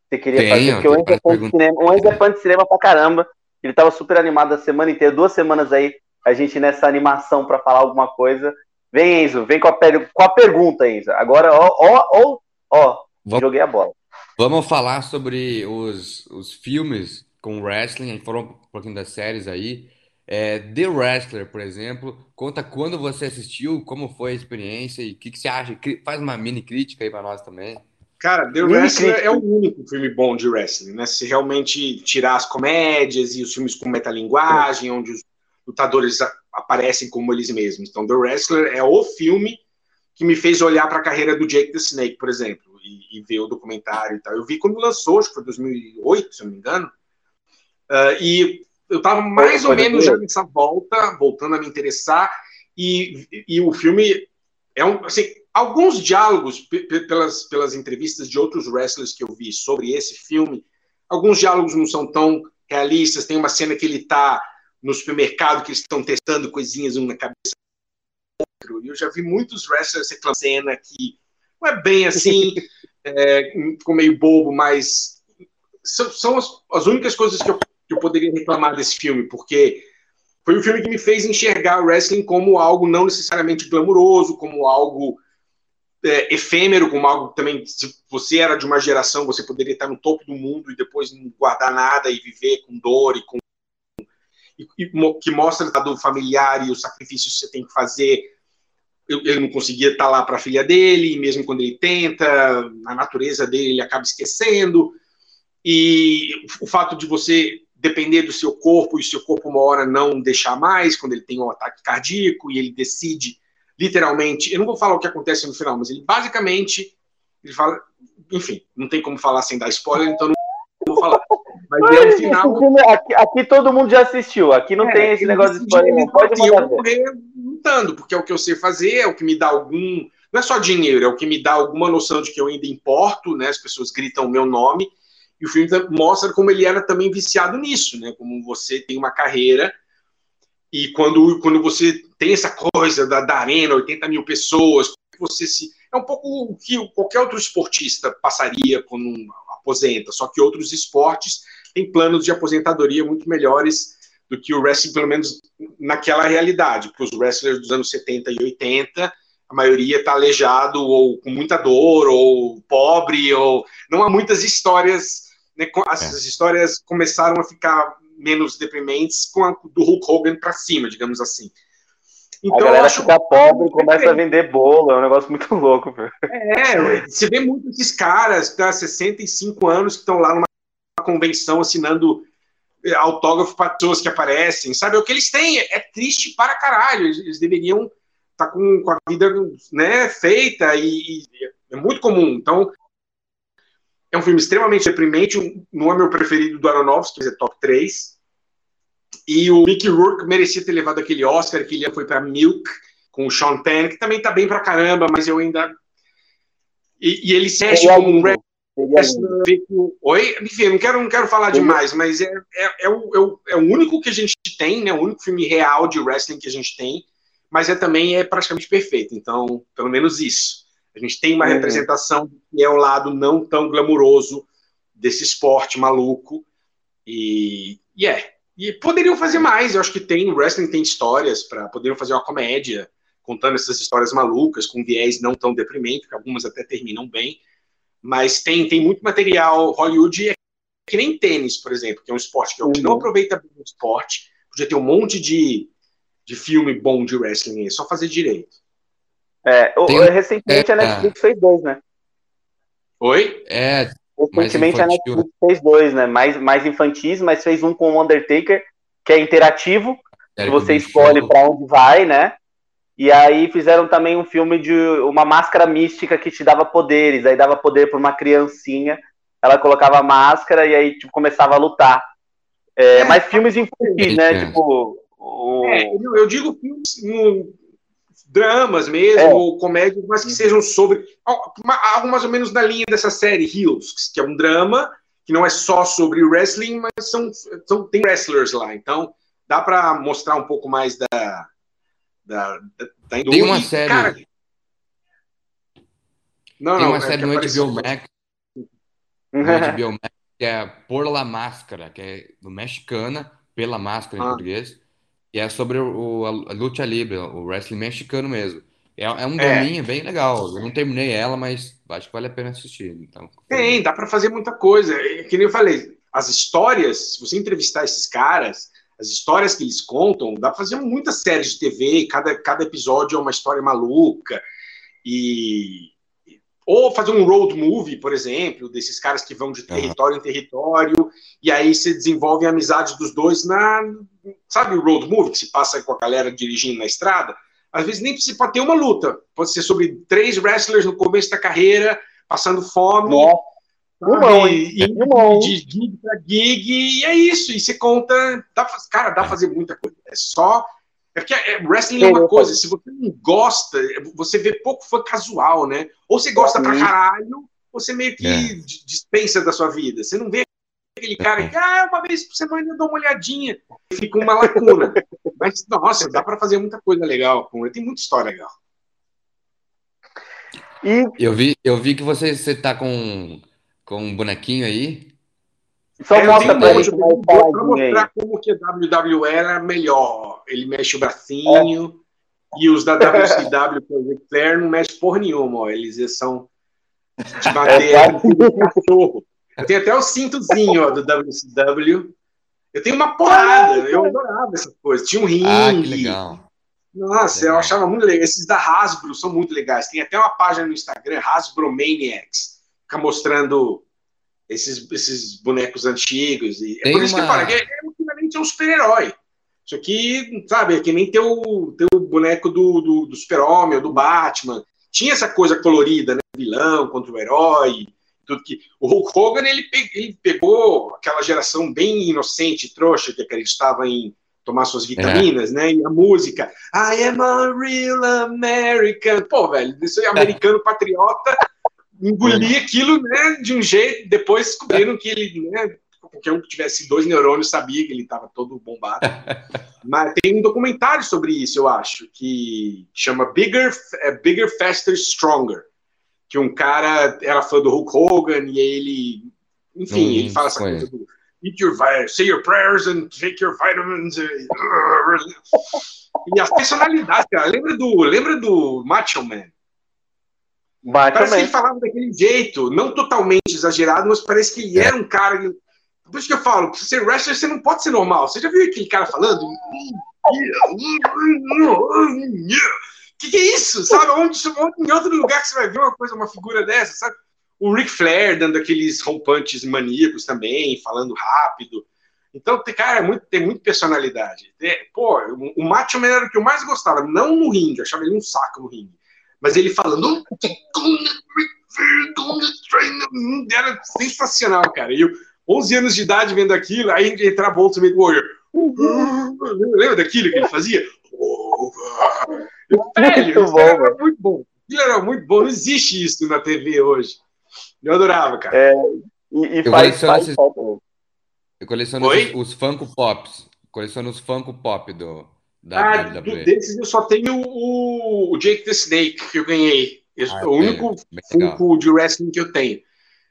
[SPEAKER 1] Você queria Tenho, fazer? Porque o Enzo, é fã de cinema, o Enzo é fã de cinema pra caramba. Ele tava super animado a semana inteira, duas semanas aí, a gente nessa animação para falar alguma coisa. Vem, Enzo, vem com a, com a pergunta, Enzo. Agora, ó, ó, ó, ó vamos, joguei a bola.
[SPEAKER 2] Vamos falar sobre os, os filmes com wrestling, a gente falou um pouquinho das séries aí. É, The Wrestler, por exemplo, conta quando você assistiu, como foi a experiência e o que, que, você acha. Faz uma mini crítica aí para nós também.
[SPEAKER 3] Cara, The Wrestler é o único filme bom de wrestling, né? Se realmente tirar as comédias e os filmes com metalinguagem, onde os lutadores aparecem como eles mesmos. Então, The Wrestler é o filme que me fez olhar para a carreira do Jake the Snake, por exemplo, e, e, ver o documentário e tal. Eu vi quando lançou, acho que foi 2008, se eu não me engano, uh, e eu estava mais ou menos já nessa volta, voltando a me interessar, e, e o filme é um, assim, alguns diálogos pelas, pelas entrevistas de outros wrestlers que eu vi sobre esse filme, alguns diálogos não são tão realistas. Tem uma cena que ele está no supermercado que eles estão testando coisinhas um na cabeça do outro. E eu já vi muitos wrestlers reclamando cena que não é bem assim, é, ficou meio bobo, mas são, são as, as, únicas coisas que eu, que eu poderia reclamar desse filme, porque foi um filme que me fez enxergar o wrestling como algo não necessariamente glamuroso, como algo é, efêmero, como algo também, se você era de uma geração, você poderia estar no topo do mundo e depois não guardar nada e viver com dor e com e, e, que mostra do familiar e os sacrifícios que você tem que fazer. Ele não conseguia estar lá para a filha dele, e mesmo quando ele tenta, a natureza dele ele acaba esquecendo. E o fato de você depender do seu corpo e o seu corpo uma hora não deixar mais, quando ele tem um ataque cardíaco e ele decide literalmente, eu não vou falar o que acontece no final, mas ele basicamente, ele fala, enfim, não tem como falar sem dar spoiler, então não vou falar. Mas é o final.
[SPEAKER 1] Aqui, aqui, todo mundo já assistiu, aqui não é, tem esse negócio de spoiler, não pode
[SPEAKER 3] mandar. Eu morrer porque é o que eu sei fazer, é o que me dá algum. Não é só dinheiro, é o que me dá alguma noção de que eu ainda importo, né? As pessoas gritam o meu nome, e o filme mostra como ele era também viciado nisso, né? Como você tem uma carreira e quando, quando você tem essa coisa da, da arena, 80 mil pessoas, você se. É um pouco o que qualquer outro esportista passaria quando aposenta, só que outros esportes têm planos de aposentadoria muito melhores do que o wrestling, pelo menos naquela realidade, porque os wrestlers dos anos 70 e 80, a maioria está aleijado ou com muita dor, ou pobre, ou não há muitas histórias. Né, as é. histórias começaram a ficar menos deprimentes com a do Hulk Hogan para cima, digamos assim.
[SPEAKER 1] Então, a galera acho... fica pobre e começa a vender bolo, é um negócio muito louco. Viu?
[SPEAKER 3] É, você vê muitos caras, tá, 65 anos, que estão lá numa convenção assinando autógrafo para pessoas que aparecem, sabe? O que eles têm é triste para caralho, eles, eles deveriam estar tá com, com, a vida né, feita e, e é muito comum. Então, é um filme extremamente deprimente, não é meu preferido do Aronofsky, é top 3. E o Mickey Rourke merecia ter levado aquele Oscar, que ele foi para Milk, com o Sean Penn, que também tá bem pra caramba, mas eu ainda... E, e ele se como um Oi? Enfim, não quero, não quero falar demais, mas é, é, é, o, é, o, é o único que a gente tem, né? O único filme real de wrestling que a gente tem, mas é também é praticamente perfeito. Então, pelo menos isso. A gente tem uma uhum. representação que é o lado não tão glamuroso desse esporte maluco. E, e é. E poderiam fazer mais, eu acho que tem, o wrestling tem histórias para poderiam fazer uma comédia contando essas histórias malucas com viés não tão deprimente, que algumas até terminam bem, mas tem tem muito material Hollywood é que nem tênis, por exemplo, que é um esporte que, é uhum. não aproveita bem o esporte, podia ter um monte de, de filme bom de wrestling, é só fazer direito.
[SPEAKER 1] É, tem, recentemente é, a Netflix fez dois, né?
[SPEAKER 3] Oi?
[SPEAKER 2] É.
[SPEAKER 1] Recentemente a Netflix fez dois, né? Mais, mais infantis, mas fez um com o Undertaker, que é interativo, é, que você escolhe para onde vai, né? E aí fizeram também um filme de uma máscara mística que te dava poderes, aí dava poder para uma criancinha, ela colocava máscara e aí tipo, começava a lutar. É, é, mas filmes infantis, né? É. Tipo. O...
[SPEAKER 3] É, eu digo filmes dramas mesmo, é. ou comédias, mas que sejam sobre. Algo mais ou menos na linha dessa série, Heels, que é um drama, que não é só sobre wrestling, mas são, são tem wrestlers lá. Então, dá para mostrar um pouco mais da. Da,
[SPEAKER 2] da Tem uma série. Cara, não, tem não, uma é série no HBO Max. No HBO Max, que é Por La Máscara, que é do mexicana, pela máscara em ah. português e é sobre o, a luta livre, o wrestling mexicano mesmo. É, é um é. draminha bem legal. Eu não terminei ela, mas acho que vale a pena assistir. Então,
[SPEAKER 3] Tem, dá para fazer muita coisa. Que nem eu falei, as histórias, se você entrevistar esses caras, as histórias que eles contam, dá para fazer muitas séries de TV, cada, cada episódio é uma história maluca. E, ou fazer um road movie, por exemplo, desses caras que vão de território uhum. em território, e aí você desenvolve a amizade dos dois na. Sabe o road movie que se passa com a galera dirigindo na estrada? Às vezes nem precisa ter uma luta. Pode ser sobre três wrestlers no começo da carreira, passando fome.
[SPEAKER 1] Sabe, e,
[SPEAKER 3] e, de gig para gig, e é isso. E você conta. Dá, cara, dá pra fazer muita coisa. É só é porque é, wrestling é uma coisa, se você não gosta, você vê pouco fã casual, né? Ou você gosta pra caralho, ou você meio que é. dispensa da sua vida. Você não vê aquele cara que, ah, uma vez por semana eu dou uma olhadinha, fica uma lacuna. Mas, nossa, dá para fazer muita coisa legal com ele. Tem muita história legal.
[SPEAKER 2] E... Eu, vi, eu vi que você, você tá com, com um bonequinho aí.
[SPEAKER 3] Só é, mostra pra gente Pra mostrar como que a WWE era melhor. Ele mexe o bracinho. É. E os da WCW, por exemplo, não mexe porra nenhuma. Ó. Eles são de é, Tem até o cintozinho ó, do WCW. Eu tenho uma porrada. Eu adorava essas coisas. Tinha um ringue. Ah, que legal. Nossa, legal. eu achava muito legal. Esses da Hasbro são muito legais. Tem até uma página no Instagram, Hasbro Maniacs, fica mostrando esses, esses bonecos antigos. E é por isso uma... que eu falo, é, é, é um super-herói. Isso aqui, sabe, é que nem ter o, ter o boneco do, do, do Super-Homem ou do Batman. Tinha essa coisa colorida, né? Vilão contra o herói. Tudo que... O Hulk Hogan, ele, pe... ele pegou aquela geração bem inocente, trouxa, que acreditava em tomar suas vitaminas, é. né? E a música, I am a real American. Pô, velho, isso é americano patriota engolir aquilo né, de um jeito. Depois descobriram que ele, né, qualquer um que tivesse dois neurônios sabia que ele estava todo bombado. Mas tem um documentário sobre isso, eu acho, que chama Bigger, é, Bigger Faster, Stronger. Que um cara era fã do Hulk Hogan e ele, enfim, hum, ele fala essa coisa do Eat your, say your prayers and take your vitamins. E as personalidades, cara. Lembra do, lembra do Macho Man? Parece que ele falava daquele jeito, não totalmente exagerado, mas parece que ele era um cara. Por isso que eu falo, pra ser wrestler, você não pode ser normal. Você já viu aquele cara falando? Que que é isso? Sabe? Onde, em outro lugar que você vai ver uma coisa, uma figura dessa, sabe? O Ric Flair dando aqueles rompantes maníacos também, falando rápido. Então, tem, cara, é muito, tem muita personalidade. É, pô, o Macho Man era o que eu mais gostava, não no ringue, eu achava ele um saco no ringue. Mas ele falando. Era sensacional, cara. E eu, 11 anos de idade vendo aquilo, aí entrava o Ultimate Warrior. Lembra daquilo que ele fazia? Velho, muito bom, era muito bom. Aquilo era muito bom. Não existe isso na TV hoje. Eu adorava, cara. É,
[SPEAKER 1] e, e eu faz, faz esses...
[SPEAKER 2] Eu coleciono os, os Funko Pops. Coleciono os Funko Pop do,
[SPEAKER 3] da ah, WWE. desses eu só tenho o, o Jake the Snake que eu ganhei. Esse ah, é o único Funko de wrestling que eu tenho.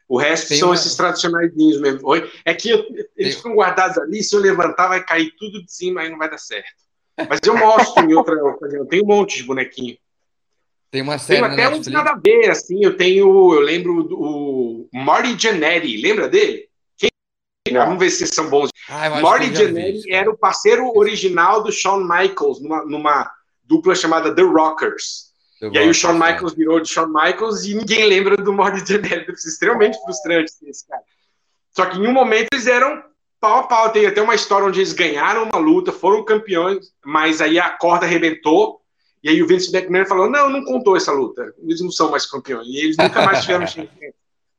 [SPEAKER 3] O resto Tem são uma... esses tradicionais mesmo. É que eu, eles Tem... ficam guardados ali, se eu levantar vai cair tudo de cima, aí não vai dar certo. Mas eu mostro em outra ocasião. Tem um monte de bonequinho.
[SPEAKER 2] Tem uma série
[SPEAKER 3] Tem até uns nada a ver, assim. Eu tenho, eu lembro o Marty Jannetty, lembra dele? Quem? Vamos ver se são bons. Ah, Marty Jannetty era o parceiro original do Shawn Michaels numa, numa dupla chamada The Rockers. The e aí o Shawn é. Michaels virou de Shawn Michaels e ninguém lembra do Marty Jannetty. extremamente frustrante esse cara. Só que em um momento eles eram pau a pau. Tem até uma história onde eles ganharam uma luta, foram campeões, mas aí a corda arrebentou e aí o Vince McMahon falou: não, não contou essa luta. Eles não são mais campeões. E eles nunca mais tiveram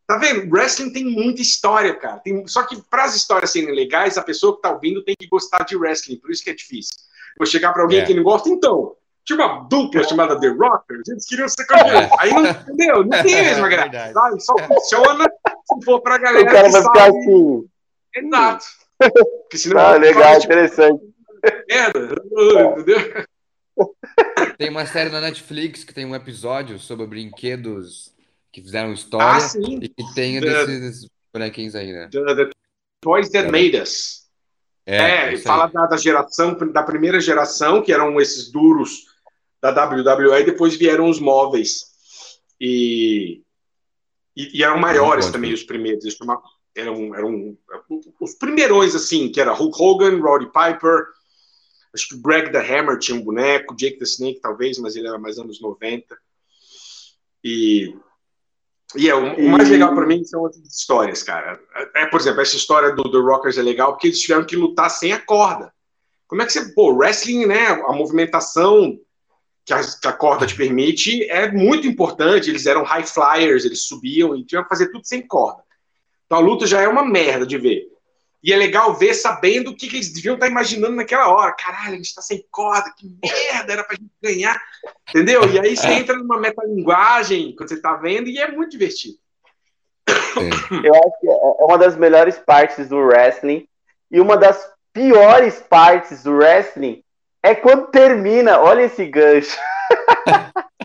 [SPEAKER 3] Tá vendo? Wrestling tem muita história, cara. Tem... Só que para as histórias serem legais, a pessoa que tá ouvindo tem que gostar de wrestling. Por isso que é difícil. Vou chegar para alguém é. que não gosta, então. Tinha uma dupla chamada The Rockers, eles queriam ser campeões. É. Aí não entendeu, não tem a mesma é graça. Sabe? Só funciona se for pra galera.
[SPEAKER 1] O cara vai ficar assim.
[SPEAKER 3] Exato.
[SPEAKER 1] Porque senão ah, legal, tipo, interessante.
[SPEAKER 3] Merda, entendeu?
[SPEAKER 2] Tem uma série na Netflix que tem um episódio sobre brinquedos que fizeram história ah, sim. e que tem the, desses bonequinhos aí, né?
[SPEAKER 3] The, the Toys That é. Made Us. É, é fala da, da, geração, da primeira geração, que eram esses duros da WWE, depois vieram os móveis. E, e, e eram maiores também os primeiros. Eram, eram os primeirões, assim, que era Hulk Hogan, Roddy Piper, Acho que o Greg the Hammer tinha um boneco, Jake the Snake talvez, mas ele era mais anos 90. E, e é, o, o mais legal para mim são outras histórias, cara. É, por exemplo, essa história do The Rockers é legal porque eles tiveram que lutar sem a corda. Como é que você. Pô, wrestling, né? A movimentação que a, que a, corda te permite é muito importante. Eles eram high flyers, eles subiam e tinham que fazer tudo sem corda. Então a luta já é uma merda de ver. E é legal ver sabendo o que, que eles deviam estar imaginando naquela hora. Caralho, a gente está sem corda, que merda, era pra gente ganhar. Entendeu? E aí você é. entra numa metalinguagem quando você está vendo e é muito divertido.
[SPEAKER 1] Eu acho que é uma das melhores partes do wrestling e uma das piores partes do wrestling é quando termina. Olha esse gancho.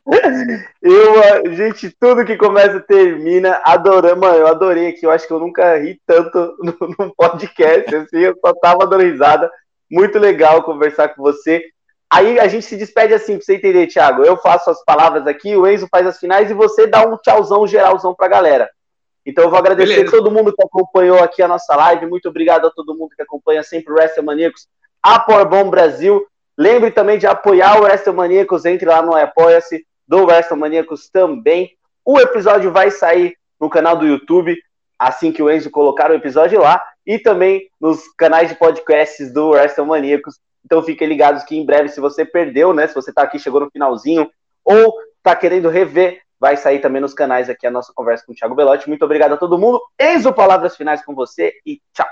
[SPEAKER 1] eu, gente, tudo que começa termina, adorando, mano, eu adorei aqui, eu acho que eu nunca ri tanto num podcast, assim, eu só tava dando risada, muito legal conversar com você. Aí a gente se despede assim, pra você entender, Thiago, eu faço as palavras aqui, o Enzo faz as finais e você dá um tchauzão geralzão pra galera. Então eu vou agradecer Beleza. todo mundo que acompanhou aqui a nossa live, muito obrigado a todo mundo que acompanha sempre o WrestleManiacos, a Porbom Brasil, Lembre também de apoiar o WrestleManiacos, entre lá no Apoia-se do WrestleManiacos também. O episódio vai sair no canal do YouTube, assim que o Enzo colocar o episódio lá, e também nos canais de podcasts do WrestleManiacos. Então fiquem ligados que em breve, se você perdeu, né? Se você tá aqui, chegou no finalzinho, ou tá querendo rever, vai sair também nos canais aqui a nossa conversa com o Thiago Belotti. Muito obrigado a todo mundo. Enzo, palavras finais com você e tchau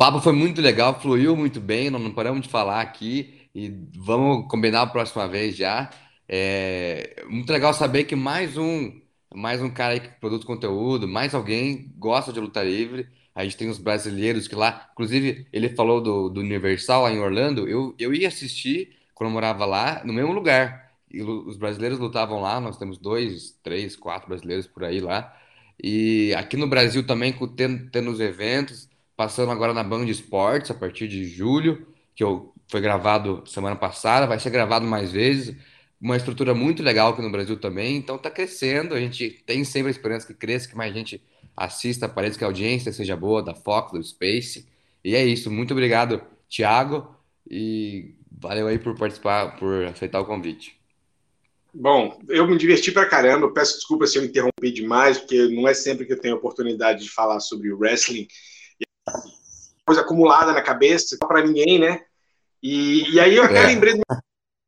[SPEAKER 2] papo foi muito legal, fluiu muito bem, não paramos de falar aqui e vamos combinar a próxima vez já. É muito legal saber que mais um, mais um cara aí que produz conteúdo, mais alguém gosta de luta livre. A gente tem os brasileiros que lá, inclusive, ele falou do, do Universal lá em Orlando. Eu, eu ia assistir quando eu morava lá, no mesmo lugar. E os brasileiros lutavam lá, nós temos dois, três, quatro brasileiros por aí lá. E aqui no Brasil também, tendo, tendo os eventos, passando agora na Band Esportes a partir de julho, que eu, foi gravado semana passada, vai ser gravado mais vezes. Uma estrutura muito legal aqui no Brasil também, então está crescendo. A gente tem sempre a esperança que cresça, que mais gente assista, parece que a audiência seja boa da Fox, do Space. E é isso. Muito obrigado, Thiago, e valeu aí por participar, por aceitar o convite.
[SPEAKER 3] Bom, eu me diverti pra caramba. Eu peço desculpa se eu interrompi demais, porque não é sempre que eu tenho a oportunidade de falar sobre o wrestling coisa acumulada na cabeça, para ninguém, né? E, e aí eu até é. lembrei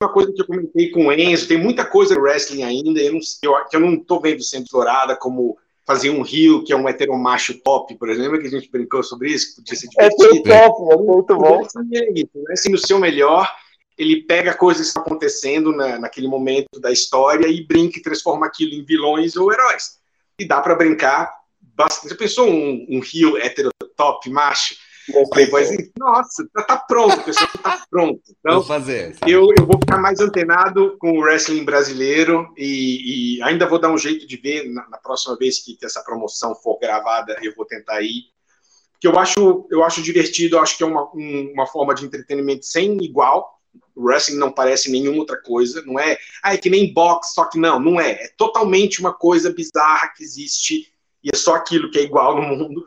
[SPEAKER 3] uma coisa que eu comentei com o Enzo, tem muita coisa no wrestling ainda, eu não, eu, que eu não tô vendo sendo explorada, como fazer um rio que é um heteromacho top, por exemplo, que a gente brincou sobre isso, que podia ser
[SPEAKER 1] é divertido. É top, é muito bom.
[SPEAKER 3] É isso, né? assim, no seu melhor, ele pega coisas que estão acontecendo na, naquele momento da história e brinca e transforma aquilo em vilões ou heróis. E dá para brincar bastante. Você pensou um, um rio top macho? Depois, nossa, tá, tá pronto, pessoal, tá pronto. Então,
[SPEAKER 2] vou fazer.
[SPEAKER 3] Eu, eu vou ficar mais antenado com o wrestling brasileiro e, e ainda vou dar um jeito de ver na, na, próxima vez que essa promoção for gravada, eu vou tentar ir. Que eu acho, eu acho divertido, eu acho que é uma, um, uma forma de entretenimento sem igual. O wrestling não parece nenhuma outra coisa, não é, ah, é que nem boxe, só que não, não é. É totalmente uma coisa bizarra que existe e é só aquilo que é igual no mundo.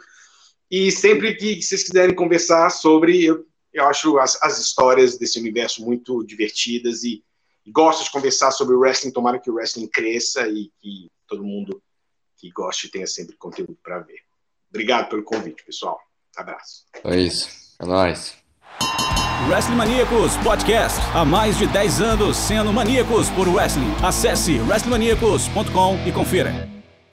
[SPEAKER 3] E sempre que vocês quiserem conversar sobre, eu, eu acho as, as histórias desse universo muito divertidas e, e gosto de conversar sobre o wrestling. Tomara que o wrestling cresça e que todo mundo que goste tenha sempre conteúdo para ver. Obrigado pelo convite, pessoal. Abraço.
[SPEAKER 2] É isso. É nóis.
[SPEAKER 4] Wrestling Maníacos Podcast. Há mais de 10 anos sendo maníacos por wrestling. Acesse wrestlingmaníacos.com e confira.